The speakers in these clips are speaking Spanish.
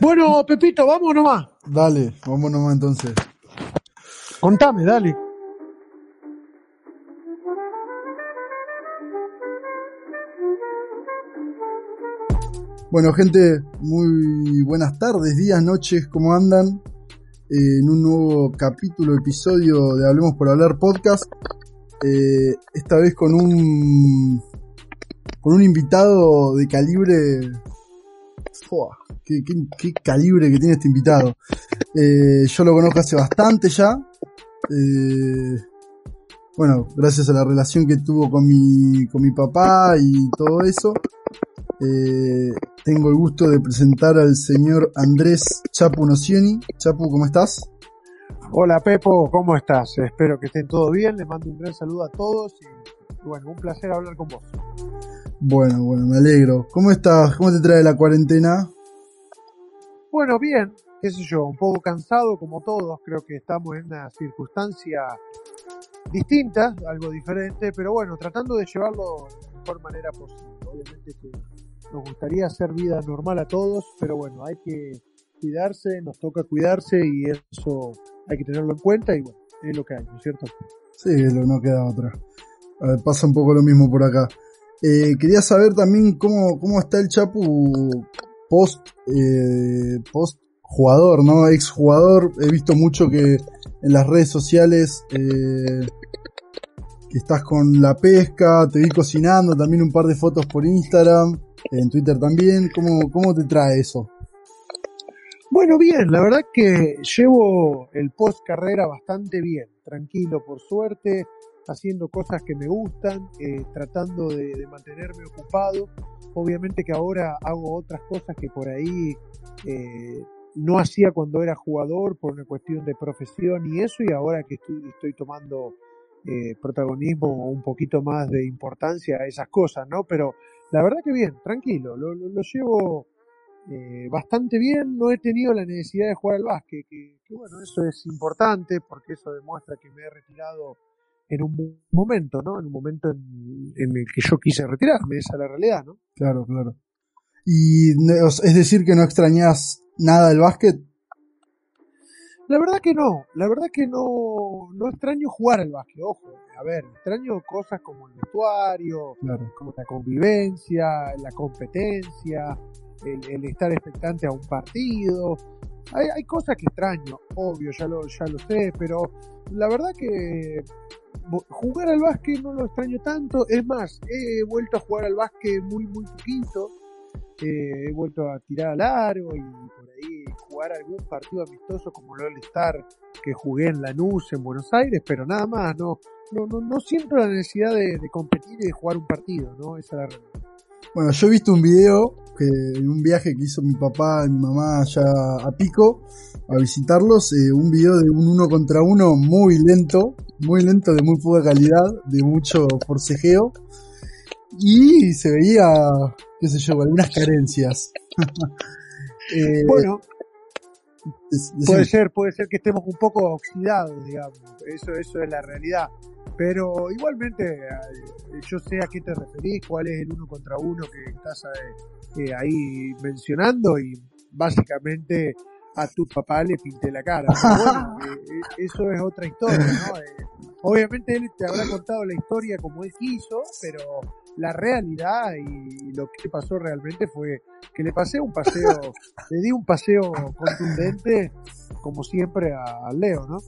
Bueno, Pepito, vamos nomás. Dale, vamos nomás entonces. Contame, dale. Bueno, gente, muy buenas tardes, días, noches, ¿cómo andan? Eh, en un nuevo capítulo, episodio de Hablemos por Hablar podcast. Eh, esta vez con un con un invitado de calibre. Qué, calibre que tiene este invitado. Eh, yo lo conozco hace bastante ya. Eh, bueno, gracias a la relación que tuvo con mi, con mi papá y todo eso. Eh, tengo el gusto de presentar al señor Andrés Chapu Nocioni. Chapu, ¿cómo estás? Hola, Pepo, ¿cómo estás? Espero que estén todos bien. Les mando un gran saludo a todos y bueno, un placer hablar con vos. Bueno, bueno, me alegro. ¿Cómo estás? ¿Cómo te trae la cuarentena? Bueno, bien, qué sé yo, un poco cansado como todos. Creo que estamos en una circunstancia distinta, algo diferente, pero bueno, tratando de llevarlo de la mejor manera posible. Obviamente que nos gustaría hacer vida normal a todos, pero bueno, hay que cuidarse, nos toca cuidarse y eso hay que tenerlo en cuenta y bueno, es lo que hay, ¿no es cierto? Sí, no queda otra. A ver, pasa un poco lo mismo por acá. Eh, quería saber también cómo, cómo está el Chapu post, eh, post jugador, ¿no? Ex jugador. He visto mucho que en las redes sociales eh, que estás con la pesca, te vi cocinando, también un par de fotos por Instagram, en Twitter también. ¿Cómo, cómo te trae eso? Bueno, bien, la verdad que llevo el post carrera bastante bien, tranquilo por suerte, haciendo cosas que me gustan, eh, tratando de, mantenerme ocupado. Obviamente que ahora hago otras cosas que por ahí eh, no hacía cuando era jugador por una cuestión de profesión y eso, y ahora que estoy, estoy tomando eh, protagonismo o un poquito más de importancia a esas cosas, ¿no? Pero la verdad que bien, tranquilo, lo, llevo bastante bien, no he tenido la necesidad de jugar al básquet, que, que bueno, eso es importante porque eso demuestra que me he retirado en un mo- momento, ¿no? En un momento en, en el que yo quise retirarme, esa es la realidad, ¿no? Claro, claro. Y es decir que no extrañas nada del básquet. La verdad que no, la verdad que no, no extraño jugar al básquet, ojo, a ver, extraño cosas como el vestuario, Claro. como la convivencia, la competencia, el, el estar expectante a un partido. Hay, hay cosas que extraño, obvio, ya lo, ya lo sé, pero la verdad que jugar al básquet no lo extraño tanto. Es más, he vuelto a jugar al básquet muy, muy poquito. Eh, he vuelto a tirar al aro y por ahí jugar algún partido amistoso como el All-Star que jugué en Lanús, en Buenos Aires, pero nada más, no, no, no, no siento la necesidad de, de competir y de jugar un partido, ¿no? Esa es la realidad. Bueno, yo he visto un video que en un viaje que hizo mi papá y mi mamá allá a Pico a visitarlos, eh, un video de un uno contra uno muy lento, muy lento, de muy poca calidad, de mucho forcejeo y se veía, qué sé yo, algunas carencias. Eh, Bueno, puede ser, puede ser que estemos un poco oxidados, digamos. Eso, eso es la realidad. Pero igualmente, eh, yo sé a qué te referís, cuál es el uno contra uno que estás eh, ahí mencionando y básicamente a tu papá le pinté la cara. Bueno, eh, eh, eso es otra historia, ¿no? Eh, obviamente él te habrá contado la historia como él quiso, pero la realidad y lo que pasó realmente fue que le pasé un paseo, le di un paseo contundente, como siempre, a, Leo, ¿no?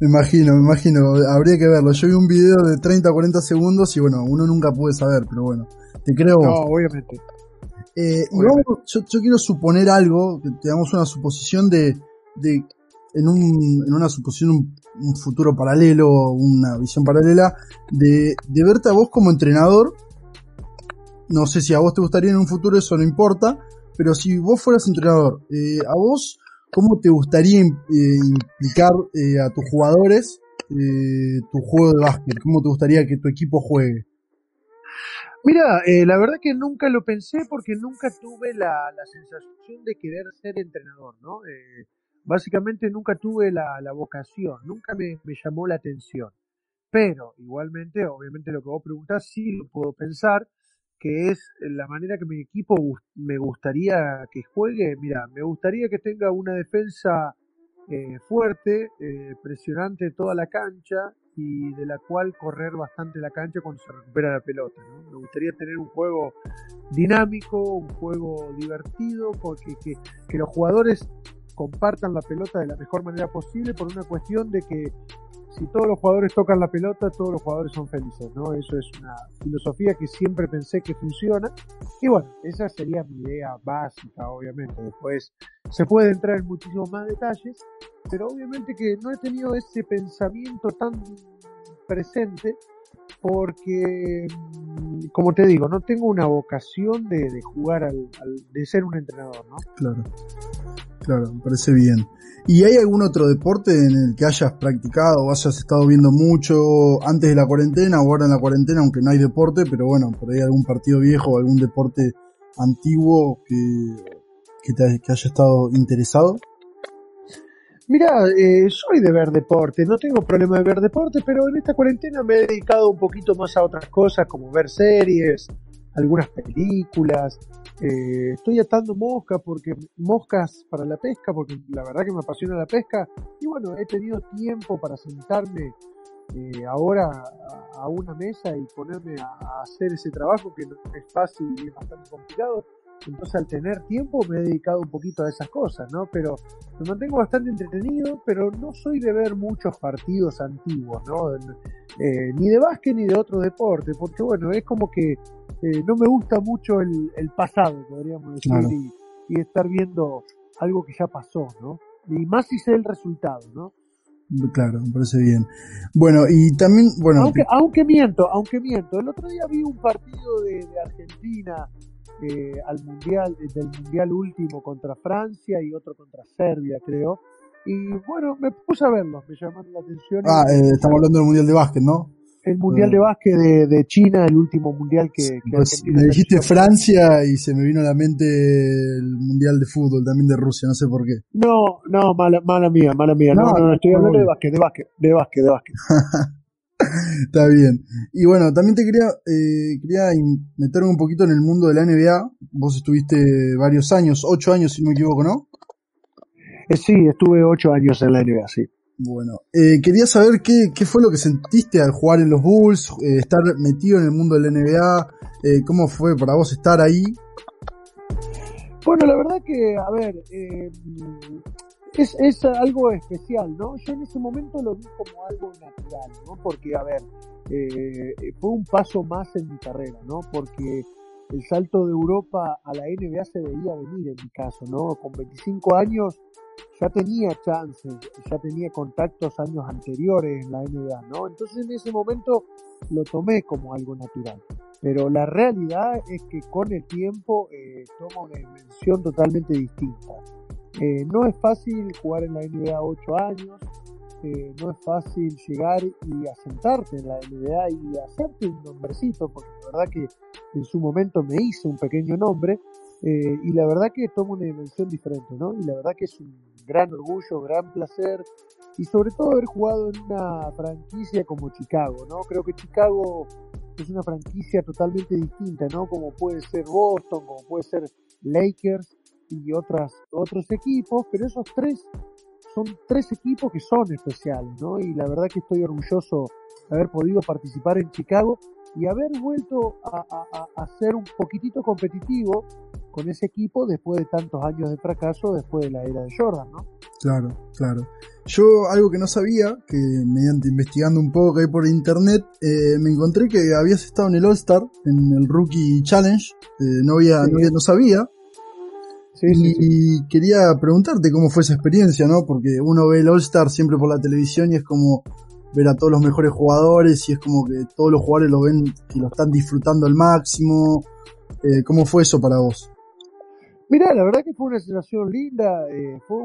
Me imagino, me imagino, habría que verlo. Yo vi un video de 30 a 40 segundos y bueno, uno nunca puede saber, pero bueno, te creo. No, obviamente. Eh, y vamos, yo, yo quiero suponer algo, que tengamos una suposición de, de en, un, en una suposición, un, un futuro paralelo, una visión paralela, de, de verte a vos como entrenador. No sé si a vos te gustaría en un futuro, eso no importa, pero si vos fueras entrenador, eh, ¿a vos cómo te gustaría eh, implicar a tus jugadores tu juego de básquet? ¿Cómo te gustaría que tu equipo juegue? Mira, la verdad que nunca lo pensé porque nunca tuve la, sensación de querer ser entrenador, ¿no? básicamente nunca tuve la, vocación, nunca me, me, llamó la atención. Pero igualmente, obviamente lo que vos preguntás sí lo puedo pensar, que es la manera que mi equipo me gustaría que juegue. Mira, me gustaría que tenga una defensa eh, fuerte, eh, presionante toda la cancha y de la cual correr bastante la cancha cuando se recupera la pelota. Me gustaría tener un juego dinámico, un juego divertido, porque que, que los jugadores compartan la pelota de la mejor manera posible por una cuestión de que si todos los jugadores tocan la pelota, todos los jugadores son felices, ¿no? Eso es una filosofía que siempre pensé que funciona. Y bueno, esa sería mi idea básica, obviamente. Después se puede entrar en muchísimos más detalles, pero obviamente que no he tenido ese pensamiento tan presente porque, mm, como te digo, no tengo una vocación de, jugar al, de ser un entrenador, ¿no? Claro, claro, me parece bien. ¿Y hay algún otro deporte en el que hayas practicado o hayas estado viendo mucho antes de la cuarentena o ahora en la cuarentena, aunque no hay deporte, pero bueno, por ahí algún partido viejo o algún deporte antiguo que, que te haya estado interesado? Mira, eh, soy de ver deporte, no tengo problema de ver deporte, pero en esta cuarentena me he dedicado un poquito más a otras cosas como ver series, algunas películas. Eh, estoy atando moscas porque moscas para la pesca, porque la verdad que me apasiona la pesca. Y bueno, he tenido tiempo para sentarme eh, ahora a, una mesa y ponerme a, hacer ese trabajo que no es fácil y es bastante complicado. Entonces al tener tiempo me he dedicado un poquito a esas cosas, ¿no? Pero me mantengo bastante entretenido, pero no soy de ver muchos partidos antiguos, ¿no? Eh, ni de básquet ni de otro deporte, porque bueno, es como que eh, no me gusta mucho el, pasado, podríamos decir, y, estar viendo algo que ya pasó, ¿no? Y más si sé el resultado, ¿no? Claro, me parece bien. Bueno, y también, bueno... Aunque, aunque miento, aunque miento. El otro día vi un partido de, Argentina eh, al mundial, del mundial último contra Francia y otro contra Serbia, creo. Y bueno, me puse a verlos, me llamaron la atención. Ah, eh, estamos hablando del mundial de básquet, ¿no? el mundial de básquet de, China, el último mundial que, pues, me dijiste Francia y se me vino a la mente el mundial de fútbol también de Rusia, no sé por qué. No, no, mala, mala mía, mala mía. No, no, estoy hablando de básquet, de básquet, de básquet, de básquet. Está bien. Y bueno, también te quería, eh, quería meterme un poquito en el mundo de la NBA. Vos estuviste varios años, ocho años si no me equivoco, ¿no? Eh, sí, estuve ocho años en la NBA, sí. Bueno, eh, quería saber qué, qué, fue lo que sentiste al jugar en los Bulls, eh, estar metido en el mundo del NBA, eh, cómo fue para vos estar ahí. Bueno, la verdad que, a ver, es, es algo especial, ¿no? Yo en ese momento lo vi como algo natural, ¿no? Porque, a ver, fue un paso más en mi carrera, ¿no? Porque el salto de Europa a la NBA se veía venir en mi caso, ¿no? Con 25 años ya tenía chances, ya tenía contactos años anteriores en la NBA, ¿no? Entonces en ese momento lo tomé como algo natural. Pero la realidad es que con el tiempo eh, toma una dimensión totalmente distinta. Eh, no es fácil jugar en la NBA 8 años, eh, no es fácil llegar y asentarte en la NBA y hacerte un nombrecito, porque la verdad que en su momento me hice un pequeño nombre, eh, y la verdad que toma una dimensión diferente, ¿no? Y la verdad que es un gran orgullo, gran placer y sobre todo haber jugado en una franquicia como Chicago, ¿no? Creo que Chicago es una franquicia totalmente distinta, ¿no? Como puede ser Boston, como puede ser Lakers y otras, otros equipos, pero esos tres son tres equipos que son especiales, ¿no? Y la verdad que estoy orgulloso de haber podido participar en Chicago y haber vuelto a, a ser un poquitito competitivo con ese equipo después de tantos años de fracaso, después de la era de Jordan, ¿no? Claro, claro. Yo algo que no sabía, que mediante investigando un poco ahí por internet, eh, me encontré que habías estado en el All Star, en el Rookie Challenge, eh, no, había, no, sabía. Sí, y quería preguntarte cómo fue esa experiencia, ¿no? Porque uno ve el All Star siempre por la televisión y es como ver a todos los mejores jugadores y es como que todos los jugadores lo ven y lo están disfrutando al máximo. Eh, ¿Cómo fue eso para vos? Mira, la verdad que fue una sensación linda, eh, fue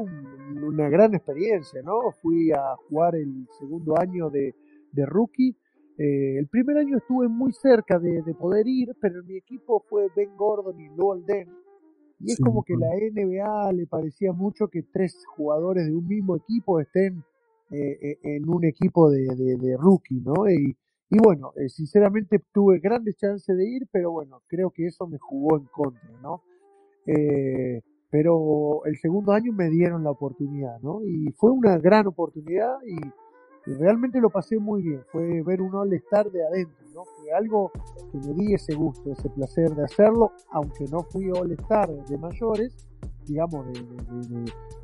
una gran experiencia, ¿no? Fui a jugar el segundo año de, de rookie. Eh, el primer año estuve muy cerca de, poder ir, pero mi equipo fue Ben Gordon y Lowell Den. Y es como que la NBA le parecía mucho que tres jugadores de un mismo equipo estén eh, en un equipo de, de, rookie, ¿no? Y, y bueno, sinceramente tuve grandes chances de ir, pero bueno, creo que eso me jugó en contra, ¿no? Eh, pero el segundo año me dieron la oportunidad, ¿no? Y fue una gran oportunidad y, realmente lo pasé muy bien. Fue ver un All-Star de adentro, ¿no? Fue algo que me di ese gusto, ese placer de hacerlo, aunque no fui All-Star de mayores, digamos,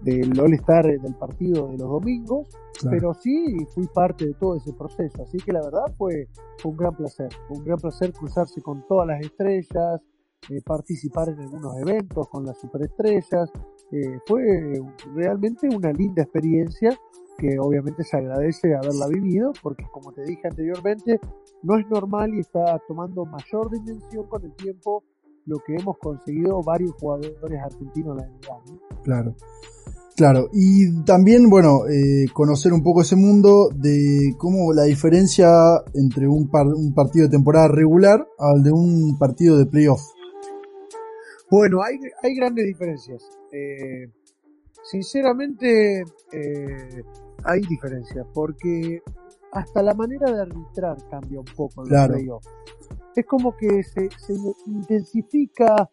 del de, All-Star del partido de los domingos, pero sí fui parte de todo ese proceso. Así que la verdad fue, fue un gran placer. Fue un gran placer cruzarse con todas las estrellas, eh, participar en algunos eventos con las superestrellas. Eh, fue realmente una linda experiencia que obviamente se agradece haberla vivido porque como te dije anteriormente no es normal y está tomando mayor dimensión con el tiempo lo que hemos conseguido varios jugadores argentinos en la NBA. Claro. Claro, y también, bueno, eh, conocer un poco ese mundo de cómo la diferencia entre un, un partido de temporada regular al de un partido de playoff. Bueno, hay, hay grandes diferencias. Eh, sinceramente, eh, hay diferencias, porque hasta la manera de arbitrar cambia un poco en claro. Es como que se, se intensifica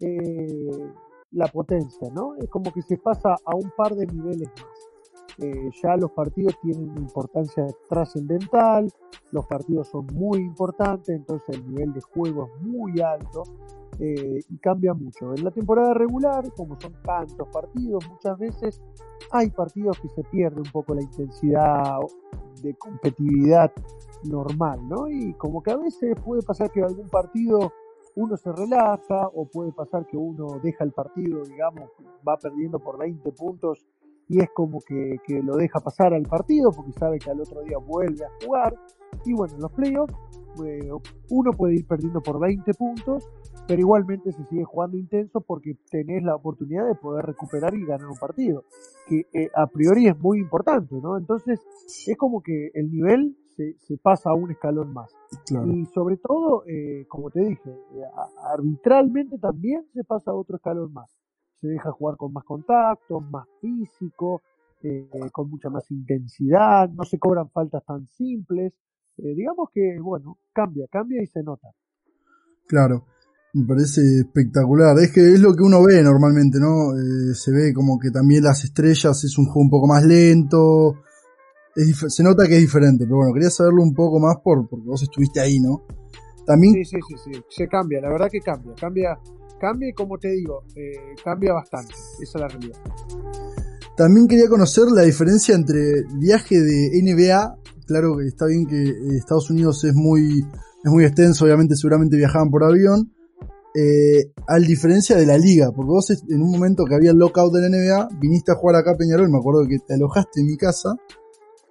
eh, la potencia, ¿no? Es como que se pasa a un par de niveles más. ya los partidos tienen importancia trascendental, los partidos son muy importantes, entonces el nivel de juego es muy alto eh, y cambia mucho. En la temporada regular, como son tantos partidos, muchas veces hay partidos que se pierde un poco la intensidad de competitividad normal, ¿no? Y como que a veces puede pasar que algún partido uno se relaja o puede pasar que uno deja el partido, digamos, va perdiendo por 20 puntos y es como que, que lo deja pasar al partido porque sabe que al otro día vuelve a jugar. Y bueno, en los playoffs eh, uno puede ir perdiendo por 20 puntos pero igualmente se sigue jugando intenso porque tenés la oportunidad de poder recuperar y ganar un partido, que eh, a priori es muy importante, ¿no? Entonces es como que el nivel se, se pasa a un escalón más. Y sobre todo, eh, como te dije, eh, arbitralmente también se pasa a otro escalón más. Se deja jugar con más contacto, más físico, con mucha más intensidad, no se cobran faltas tan simples. Digamos que, bueno, cambia, cambia y se nota. Claro. Me parece espectacular. Es que es lo que uno ve normalmente, ¿no? Eh, se ve como que también las estrellas es un juego un poco más lento. se nota que es diferente, pero bueno, quería saberlo un poco más por, porque vos estuviste ahí, ¿no? También... Sí, sí, sí, sí, se cambia, la verdad que cambia, cambia, cambia y como te digo, eh, cambia bastante, esa es la realidad. También quería conocer la diferencia entre viaje de NBA, claro que está bien que eh, Estados Unidos es muy, es muy extenso, obviamente seguramente viajaban por avión, eh, al diferencia de la liga, porque vos en un momento que había el lockout de la NBA, viniste a jugar acá a Peñarol, me acuerdo que te alojaste en mi casa,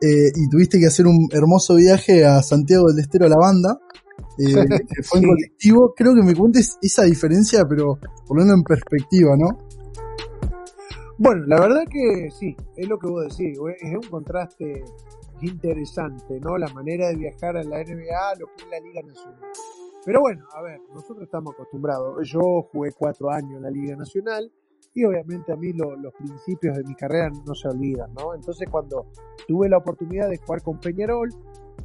eh, y tuviste que hacer un hermoso viaje a Santiago del Estero a la banda, eh, que fue en colectivo, creo que me cuentes esa diferencia, pero poniendo en perspectiva, ¿no? Bueno, la verdad que sí, es lo que vos decís, es un contraste interesante, ¿no? La manera de viajar a la NBA, lo que es la Liga Nacional. Pero bueno, a ver, nosotros estamos acostumbrados. Yo jugué cuatro años en la Liga Nacional y obviamente a mí los principios de mi carrera no se olvidan, ¿no? Entonces cuando tuve la oportunidad de jugar con Peñarol,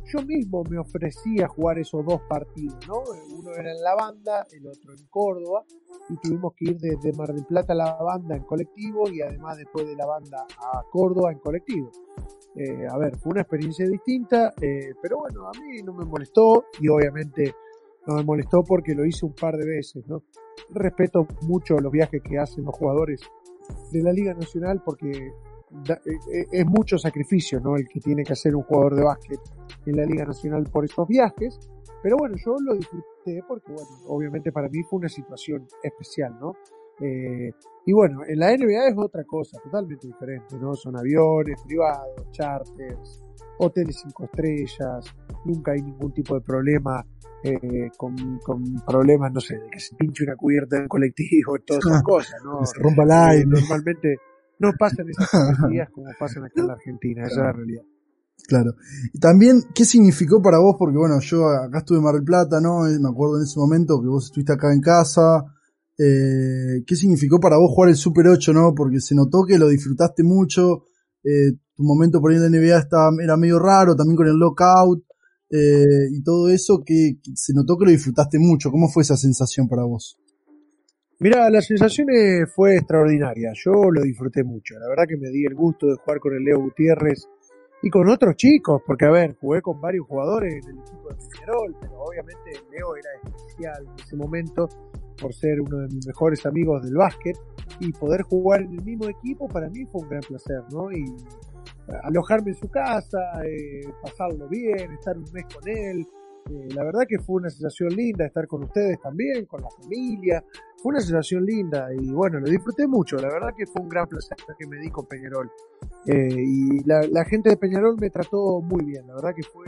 yo mismo me ofrecí a jugar esos dos partidos, ¿no? Uno era en la banda, el otro en Córdoba, y tuvimos que ir desde Mar del Plata a la banda en colectivo y además después de la banda a Córdoba en colectivo. Eh, a ver, fue una experiencia distinta, eh, pero bueno, a mí no me molestó y obviamente no me molestó porque lo hice un par de veces, ¿no? Respeto mucho los viajes que hacen los jugadores de la Liga Nacional porque eh, eh, es mucho sacrificio, ¿no? El que tiene que hacer un jugador de básquet en la Liga Nacional por esos viajes. Pero bueno, yo lo disfruté porque, bueno, obviamente para mí fue una situación especial, ¿no? Eh, y bueno, en la NBA es otra cosa, totalmente diferente, ¿no? Son aviones privados, charters, hoteles cinco estrellas, nunca hay ningún tipo de problema eh, con, problemas, no sé, de que se pinche una cubierta en colectivo, todas esas cosas, ¿no? se rompa el aire. normalmente no pasan esas días como pasan acá en la Argentina, esa es la realidad. Claro. Y también, ¿qué significó para vos? Porque bueno, yo acá estuve en Mar del Plata, ¿no? Me acuerdo en ese momento que vos estuviste acá en casa. Eh, ¿Qué significó para vos jugar el Super 8, no? Porque se notó que lo disfrutaste mucho. Eh, tu momento por ahí en la NBA estaba, era medio raro, también con el lockout eh, y todo eso, que, se notó que lo disfrutaste mucho. ¿Cómo fue esa sensación para vos? Mira, la sensación fue extraordinaria. Yo lo disfruté mucho. La verdad que me di el gusto de jugar con el Leo Gutiérrez y con otros chicos, porque a ver, jugué con varios jugadores en el equipo de Peñarol, pero obviamente Leo era especial en ese momento por ser uno de mis mejores amigos del básquet y poder jugar en el mismo equipo para mí fue un gran placer, ¿no? Y alojarme en su casa, eh, pasarlo bien, estar un mes con él. Eh, la verdad que fue una sensación linda estar con ustedes también, con la familia. Fue una sensación linda y bueno, lo disfruté mucho. La verdad que fue un gran placer que me di con Peñarol. Eh, y la, gente de Peñarol me trató muy bien. La verdad que fue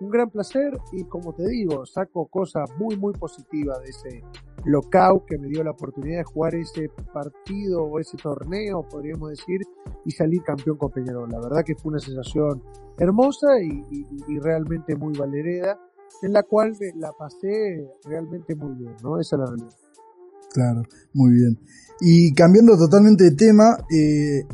un gran placer y como te digo, saco cosas muy, muy positivas de ese lockout que me dio la oportunidad de jugar ese partido o ese torneo, podríamos decir, y salir campeón con Peñarol. La verdad que fue una sensación hermosa y, realmente muy valereda, en la cual la pasé realmente muy bien, ¿no? Esa es la realidad. Claro, muy bien. Y cambiando totalmente de tema, eh,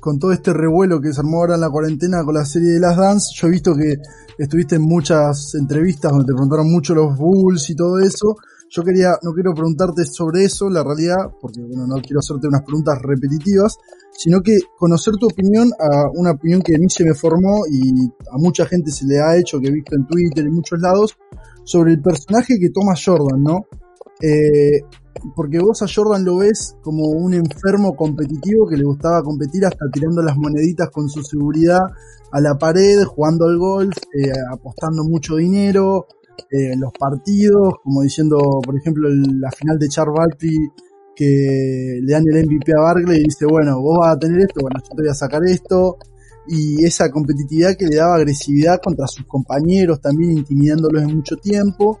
con todo este revuelo que se armó ahora en la cuarentena con la serie de Las Dance, yo he visto que estuviste en muchas entrevistas donde te preguntaron mucho los Bulls y todo eso. Yo quería, no quiero preguntarte sobre eso, la realidad, porque bueno, no quiero hacerte unas preguntas repetitivas, sino que conocer tu opinión a una opinión que a mí se me formó y a mucha gente se le ha hecho, que he visto en Twitter y muchos lados, sobre el personaje que toma Jordan, ¿no? Eh, porque vos a Jordan lo ves como un enfermo competitivo que le gustaba competir hasta tirando las moneditas con su seguridad a la pared, jugando al golf, eh, apostando mucho dinero, eh, los partidos, como diciendo, por ejemplo, la final de Charles Barkley que le dan el MVP a Barkley y dice, bueno, vos vas a tener esto, bueno, yo te voy a sacar esto. Y esa competitividad que le daba agresividad contra sus compañeros, también intimidándolos en mucho tiempo.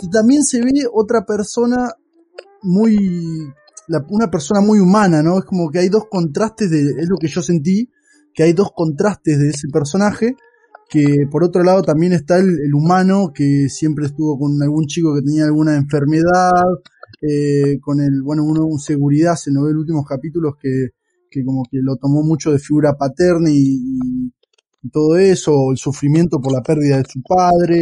Y también se ve otra persona muy, una persona muy humana, ¿no? Es como que hay dos contrastes de, es lo que yo sentí, que hay dos contrastes de ese personaje, que por otro lado también está el, humano que siempre estuvo con algún chico que tenía alguna enfermedad, eh, con el, bueno, uno, un seguridad, se nos ve en últimos capítulos que, que como que lo tomó mucho de figura paterna y, todo eso, el sufrimiento por la pérdida de su padre.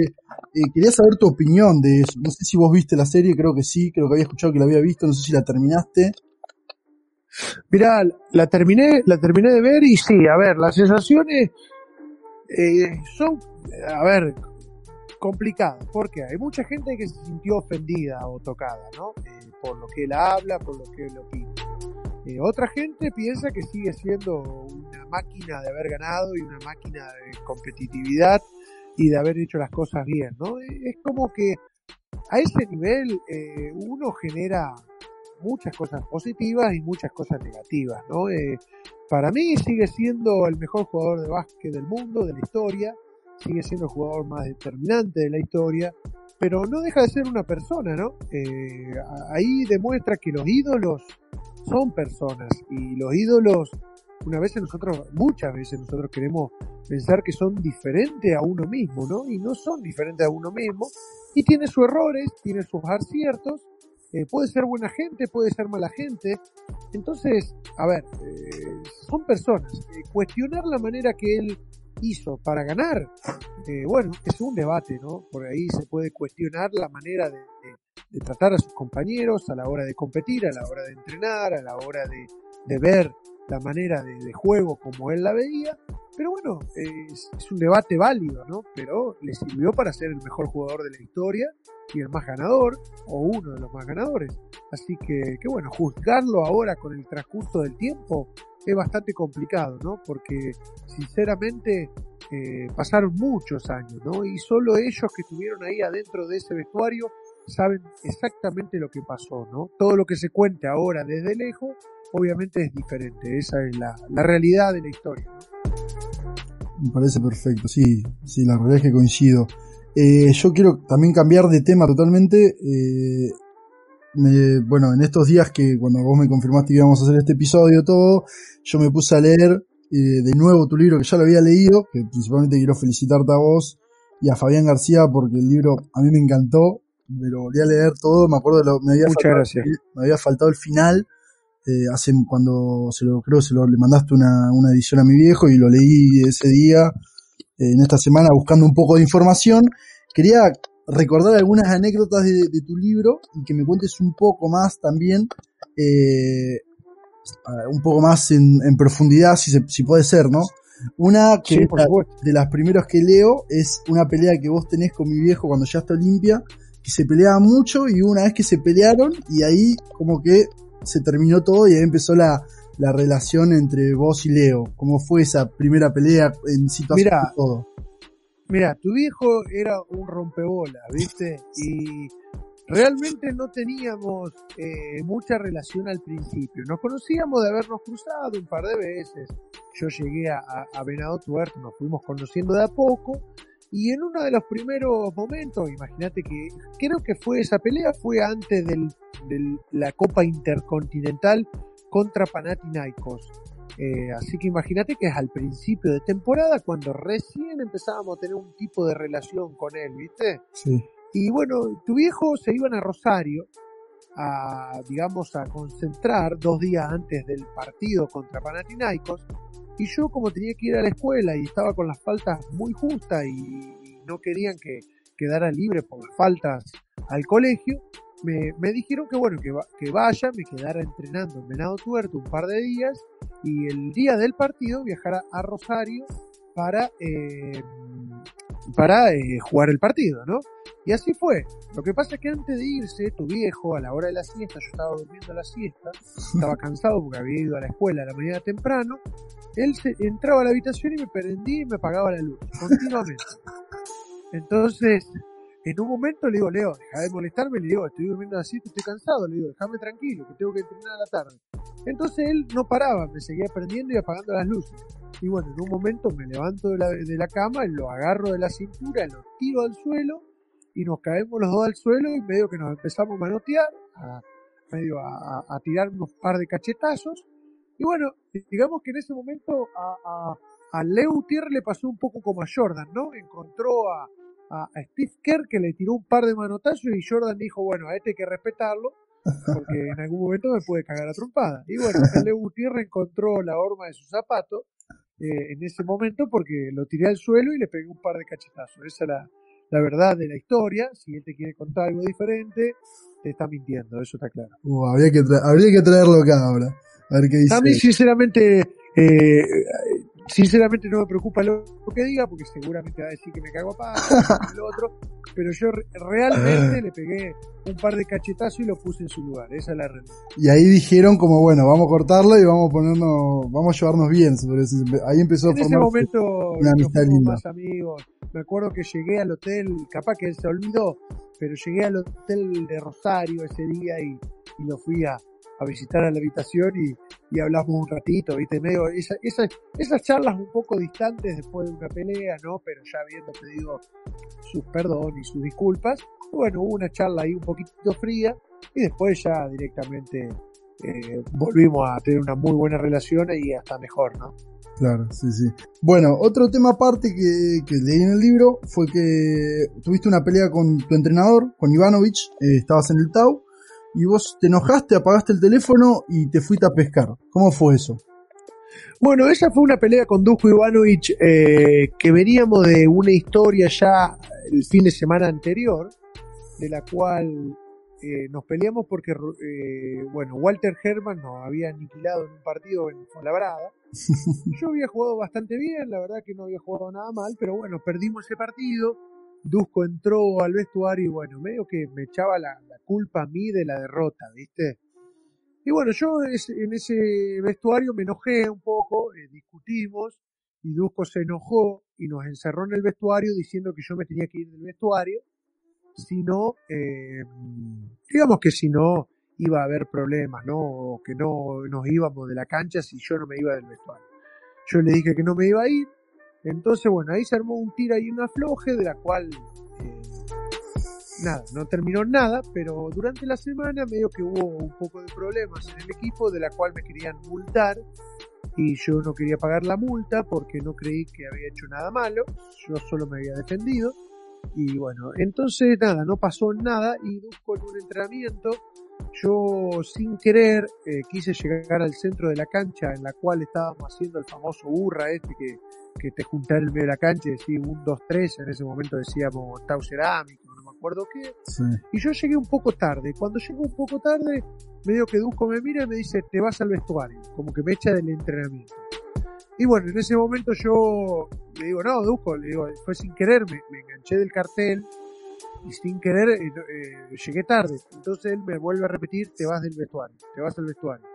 Eh, quería saber tu opinión de eso. No sé si vos viste la serie, creo que sí, creo que había escuchado que la había visto, no sé si la terminaste. Mirá, la terminé, la terminé de ver y sí, a ver, las sensaciones eh, son, a ver, complicadas, porque hay mucha gente que se sintió ofendida o tocada, ¿no? Eh, por lo que él habla, por lo que él opina. Eh, otra gente piensa que sigue siendo una máquina de haber ganado y una máquina de competitividad y de haber hecho las cosas bien, ¿no? Es como que a ese nivel uno genera muchas cosas positivas y muchas cosas negativas, ¿no? Eh, para mí sigue siendo el mejor jugador de básquet del mundo, de la historia, sigue siendo el jugador más determinante de la historia, pero no deja de ser una persona, ¿no? Eh, ahí demuestra que los ídolos son personas y los ídolos, una vez nosotros, muchas veces nosotros queremos pensar que son diferentes a uno mismo, ¿no? Y no son diferentes a uno mismo y tiene sus errores, tiene sus aciertos eh, puede ser buena gente, puede ser mala gente. Entonces, a ver, eh, son personas. Eh, cuestionar la manera que él hizo para ganar, bueno, es un debate, ¿no? Por ahí se puede cuestionar la manera de, tratar a sus compañeros a la hora de competir, a la hora de entrenar, a la hora de ver la manera de, juego como él la veía. Pero bueno, es, un debate válido, ¿no? Pero le sirvió para ser el mejor jugador de la historia y el más ganador, o uno de los más ganadores. Así que, que bueno, juzgarlo ahora con el transcurso del tiempo es bastante complicado, ¿no? Porque sinceramente eh, pasaron muchos años, ¿no? Y solo ellos que estuvieron ahí adentro de ese vestuario saben exactamente lo que pasó, ¿no? Todo lo que se cuente ahora desde lejos, obviamente es diferente, esa es la, la realidad de la historia. Me parece perfecto, sí, sí, la realidad es que coincido. Eh, yo quiero también cambiar de tema totalmente. Eh, bueno, en estos días que cuando vos me confirmaste que íbamos a hacer este episodio, todo, yo me puse a leer eh, de nuevo tu libro que ya lo había leído, que principalmente quiero felicitarte a vos y a Fabián García porque el libro a mí me encantó, me lo volví a leer todo, me acuerdo lo, me había, Muchas faltado, gracias. me había faltado el final, eh, hace cuando se lo creo se lo le mandaste una, una edición a mi viejo y lo leí ese día eh, en esta semana buscando un poco de información. Quería recordar algunas anécdotas de, de tu libro y que me cuentes un poco más también eh, un poco más en, en profundidad si, se, si puede ser no una que Sí, por de las primeras que leo es una pelea que vos tenés con mi viejo cuando ya está Olimpia que se peleaban mucho y una vez que se pelearon y ahí como que se terminó todo y ahí empezó la, la relación entre vos y Leo. ¿Cómo fue esa primera pelea en situación Mirá. de todo? Mira, tu viejo era un rompebola, ¿viste? Y realmente no teníamos eh, mucha relación al principio. Nos conocíamos de habernos cruzado un par de veces. Yo llegué a, a- a Venado Tuerto, nos fuimos conociendo de a poco. Y en uno de los primeros momentos, imagínate que creo que fue esa pelea, fue antes de la Copa Intercontinental contra Panathinaikos. Eh, así que imagínate que es al principio de temporada cuando recién empezábamos a tener un tipo de relación con él, ¿viste? Sí. Y bueno, tu viejo se iban a Rosario a, digamos, a concentrar dos días antes del partido contra Panathinaikos. Y yo como tenía que ir a la escuela y estaba con las faltas muy justas y no querían que quedara libre por las faltas al colegio, me, me dijeron que bueno, que, va- que vaya, me quedara entrenando en Venado Tuerto un par de días y el día del partido viajara a Rosario para, eh, para eh, jugar el partido, ¿no? Y así fue. Lo que pasa es que antes de irse, tu viejo, a la hora de la siesta, yo estaba durmiendo la siesta, estaba cansado porque había ido a la escuela a la mañana temprano, él se, entraba a la habitación y me prendía y me apagaba la luz, continuamente. Entonces, en un momento le digo, Leo, deja de molestarme, le digo, estoy durmiendo así, estoy cansado, le digo, déjame tranquilo, que tengo que entrenar a la tarde. Entonces él no paraba, me seguía prendiendo y apagando las luces. Y bueno, en un momento me levanto de la, de la cama, lo agarro de la cintura, lo tiro al suelo y nos caemos los dos al suelo y medio que nos empezamos a manotear, a, medio a, tirar unos par de cachetazos. Y bueno, digamos que en ese momento a, a, a Leo Gutiérrez le pasó un poco como a Jordan, ¿no? Encontró a, a, Steve Kerr que le tiró un par de manotazos y Jordan dijo, bueno, a este hay que respetarlo porque en algún momento me puede cagar a trompada. Y bueno, Leo Gutiérrez encontró la horma de su zapato eh, en ese momento porque lo tiré al suelo y le pegué un par de cachetazos. Esa es la, la verdad de la historia. Si él te quiere contar algo diferente, te está mintiendo, eso está claro. Uh, habría, que habría que traerlo acá ahora. A ver qué dice. A mí, sinceramente, eh, sinceramente no me preocupa lo que diga, porque seguramente va a decir que me cago a y lo otro, pero yo re- realmente le pegué un par de cachetazos y lo puse en su lugar, esa es la realidad. Y ahí dijeron como, bueno, vamos a cortarlo y vamos a ponernos, vamos a llevarnos bien. Ahí empezó a En ese formarse momento una amistad linda. más amigos. Me acuerdo que llegué al hotel, capaz que él se olvidó, pero llegué al hotel de Rosario ese día y, y lo fui a, a visitar a la habitación y, y hablamos un ratito, viste, medio, esa, esa- esas charlas un poco distantes después de una pelea, ¿no? Pero ya habiendo pedido sus perdón y sus disculpas, bueno, hubo una charla ahí un poquito fría y después ya directamente eh, volvimos a tener una muy buena relación y hasta mejor, ¿no? Claro, sí, sí. Bueno, otro tema aparte que, que leí en el libro fue que tuviste una pelea con tu entrenador, con Ivanovich, eh, estabas en el Tau, y vos te enojaste, apagaste el teléfono y te fuiste a pescar. ¿Cómo fue eso? Bueno, esa fue una pelea con Dusko Ivanovic eh, que veníamos de una historia ya el fin de semana anterior, de la cual eh, nos peleamos porque, eh, bueno, Walter Herman nos había aniquilado en un partido en Fuenlabrada. Yo había jugado bastante bien, la verdad que no había jugado nada mal, pero bueno, perdimos ese partido. Dusko entró al vestuario y bueno, medio que me echaba la, la culpa a mí de la derrota, ¿viste? Y bueno, yo en ese vestuario me enojé un poco, eh, discutimos, y Dusko se enojó y nos encerró en el vestuario diciendo que yo me tenía que ir del vestuario si no, eh, digamos que si no iba a haber problemas, ¿no? O que no nos íbamos de la cancha si yo no me iba del vestuario. Yo le dije que no me iba a ir, entonces bueno, ahí se armó un tira y un afloje de la cual eh, nada, no terminó nada, pero durante la semana medio que hubo un poco de problemas en el equipo de la cual me querían multar y yo no quería pagar la multa porque no creí que había hecho nada malo, yo solo me había defendido y bueno, entonces nada, no pasó nada y con un entrenamiento yo sin querer eh, quise llegar al centro de la cancha en la cual estábamos haciendo el famoso burra este que, que te juntaba en el medio de la cancha y decía un, dos, tres, en ese momento decíamos Tau Cerámico, no me acuerdo qué. Y yo llegué un poco tarde. Cuando llego un poco tarde, medio que Dusko me mira y me dice, te vas al vestuario, como que me echa del entrenamiento. Y bueno, en ese momento yo le digo, no, Dusko, le digo, fue sin querer, me, me enganché del cartel y sin querer eh, eh, llegué tarde. Entonces él me vuelve a repetir, te vas del vestuario, te vas al vestuario.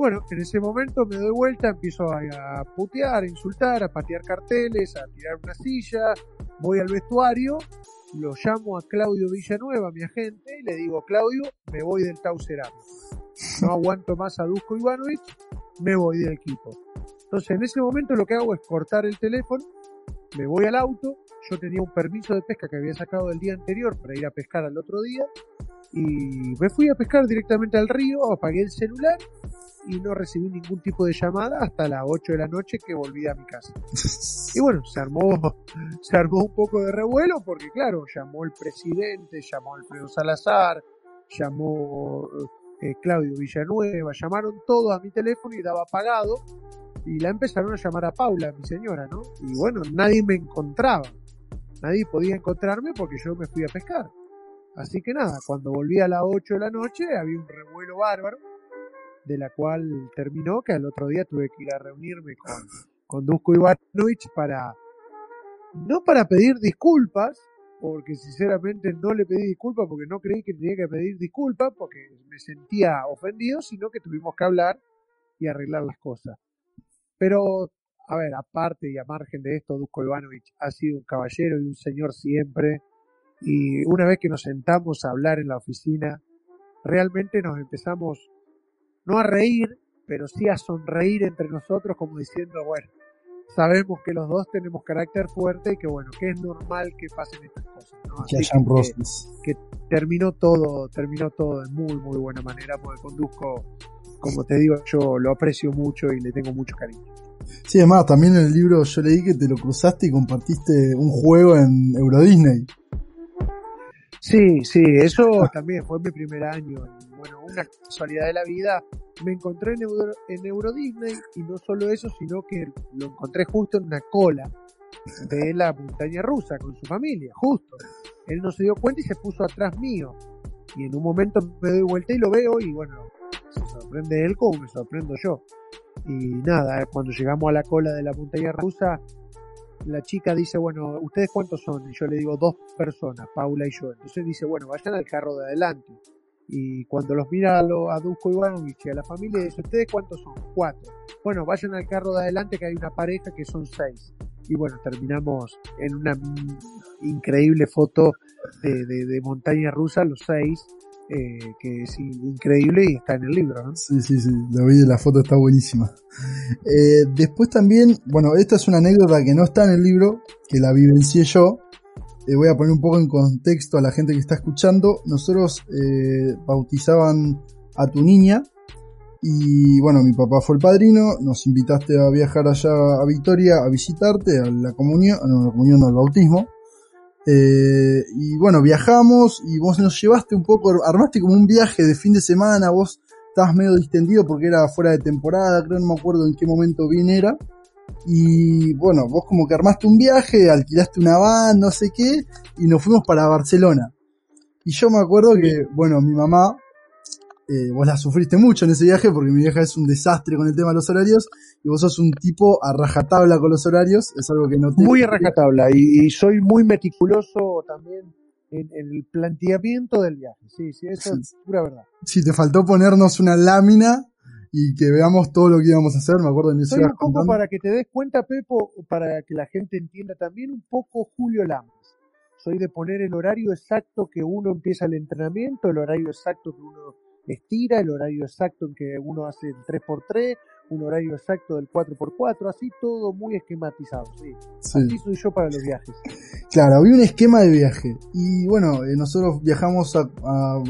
Bueno, en ese momento me doy vuelta, empiezo a, putear, a insultar, a patear carteles, a tirar una silla, voy al vestuario, lo llamo a Claudio Villanueva, mi agente, y le digo, Claudio, me voy del Tau No aguanto más a Dusko Ivanovic, me voy del equipo. Entonces en ese momento lo que hago es cortar el teléfono, me voy al auto, yo tenía un permiso de pesca que había sacado el día anterior para ir a pescar al otro día y me fui a pescar directamente al río, apagué el celular y no recibí ningún tipo de llamada hasta las 8 de la noche que volví a mi casa. Y bueno, se armó, se armó un poco de revuelo porque claro, llamó el presidente, llamó Alfredo Salazar, llamó eh, Claudio Villanueva, llamaron todos a mi teléfono y daba apagado y la empezaron a llamar a Paula, mi señora, ¿no? Y bueno, nadie me encontraba. Nadie podía encontrarme porque yo me fui a pescar. Así que nada, cuando volví a las 8 de la noche había un revuelo bárbaro, de la cual terminó que al otro día tuve que ir a reunirme con, con Dusko Ivanovich para, no para pedir disculpas, porque sinceramente no le pedí disculpas porque no creí que tenía que pedir disculpas porque me sentía ofendido, sino que tuvimos que hablar y arreglar las cosas. Pero a ver, aparte y a margen de esto, Dusko Ivanovic ha sido un caballero y un señor siempre. Y una vez que nos sentamos a hablar en la oficina, realmente nos empezamos no a reír, pero sí a sonreír entre nosotros como diciendo, bueno, sabemos que los dos tenemos carácter fuerte y que bueno, que es normal que pasen estas cosas. Que hayan que, que, terminó todo, terminó todo de muy, muy buena manera, porque conduzco, como te digo, yo lo aprecio mucho y le tengo mucho cariño. Sí, además, también en el libro yo leí que te lo cruzaste y compartiste un juego en Euro Disney. Sí, sí, eso también fue mi primer año. Bueno, una casualidad de la vida, me encontré en Euro, Disney y no solo eso, sino que lo encontré justo en una cola de la montaña rusa con su familia, justo. Él no se dio cuenta y se puso atrás mío. Y en un momento me doy vuelta y lo veo y bueno, se sorprende él como me sorprendo yo. Y nada, cuando llegamos a la cola de la montaña rusa, la chica dice, bueno, ¿ustedes cuántos son? Y yo le digo, dos personas, Paula y yo. Entonces dice, bueno, vayan al carro de adelante. Y cuando los mira a, lo, a a la familia, dice, ¿ustedes cuántos son? Cuatro. Bueno, vayan al carro de adelante que hay una pareja que son seis. Y bueno, terminamos en una increíble foto de, montaña rusa, los seis, eh, que es increíble y está en el libro, ¿no? Sí, sí, sí, la foto está buenísima. Eh, después también, bueno, esta es una anécdota que no está en el libro, que la vivencié yo. Eh, voy a poner un poco en contexto a la gente que está escuchando. Nosotros bautizaban a tu niña y bueno, mi papá fue el padrino, nos invitaste a viajar allá a Vitoria a visitarte, a la comunión, no, la comunión, no, al bautismo. Eh, y bueno, viajamos y vos nos llevaste un poco, armaste como un viaje de fin de semana, vos estabas medio distendido porque era fuera de temporada, creo, no me acuerdo en qué momento bien era. Y bueno, vos como que armaste un viaje, alquilaste una van, no sé qué, y nos fuimos para Barcelona. Y yo me acuerdo que, bueno, mi mamá eh, vos la sufriste mucho en ese viaje porque mi vieja es un desastre con el tema de los horarios y vos sos un tipo a rajatabla con los horarios, es algo que no te... Muy a rajatabla y, soy muy meticuloso también en, el planteamiento del viaje, sí, sí, eso es pura verdad. Sí, te faltó ponernos una lámina y que veamos todo lo que íbamos a hacer, me acuerdo Soy un poco para que te des cuenta, Pepo, para que la gente entienda también un poco Julio Lamas. soy de poner el horario exacto que uno empieza el entrenamiento, el horario exacto que uno estira, el horario exacto en que uno hace el 3x3, un horario exacto del 4x4, así todo muy esquematizado. Sí. Así soy yo para los viajes. Claro, había un esquema de viaje. Y bueno, eh, nosotros viajamos a,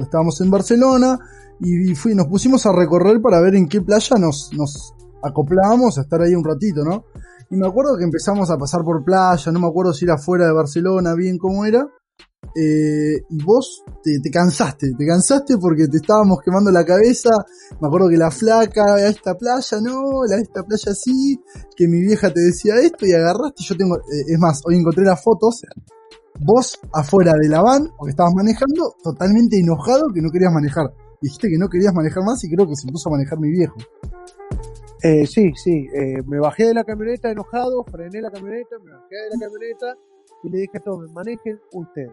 estábamos en Barcelona y, fui, nos pusimos a recorrer para ver en qué playa nos, nos acoplábamos a estar ahí un ratito, ¿no? Y me acuerdo que empezamos a pasar por playa, no me acuerdo si era fuera de Barcelona, bien cómo era. Eh, y vos te, cansaste, te cansaste porque te estábamos quemando la cabeza. Me acuerdo que la flaca, a esta playa no, a esta playa sí, que mi vieja te decía esto y agarraste. Yo tengo, eh, es más, hoy encontré las fotos. Vos afuera de la van, porque estabas manejando, totalmente enojado que no querías manejar. Dijiste que no querías manejar más y creo que se puso a manejar mi viejo. Eh, sí, sí, eh, me bajé de la camioneta enojado, frené la camioneta, me bajé de la camioneta y le dije a todos, manejen ustedes.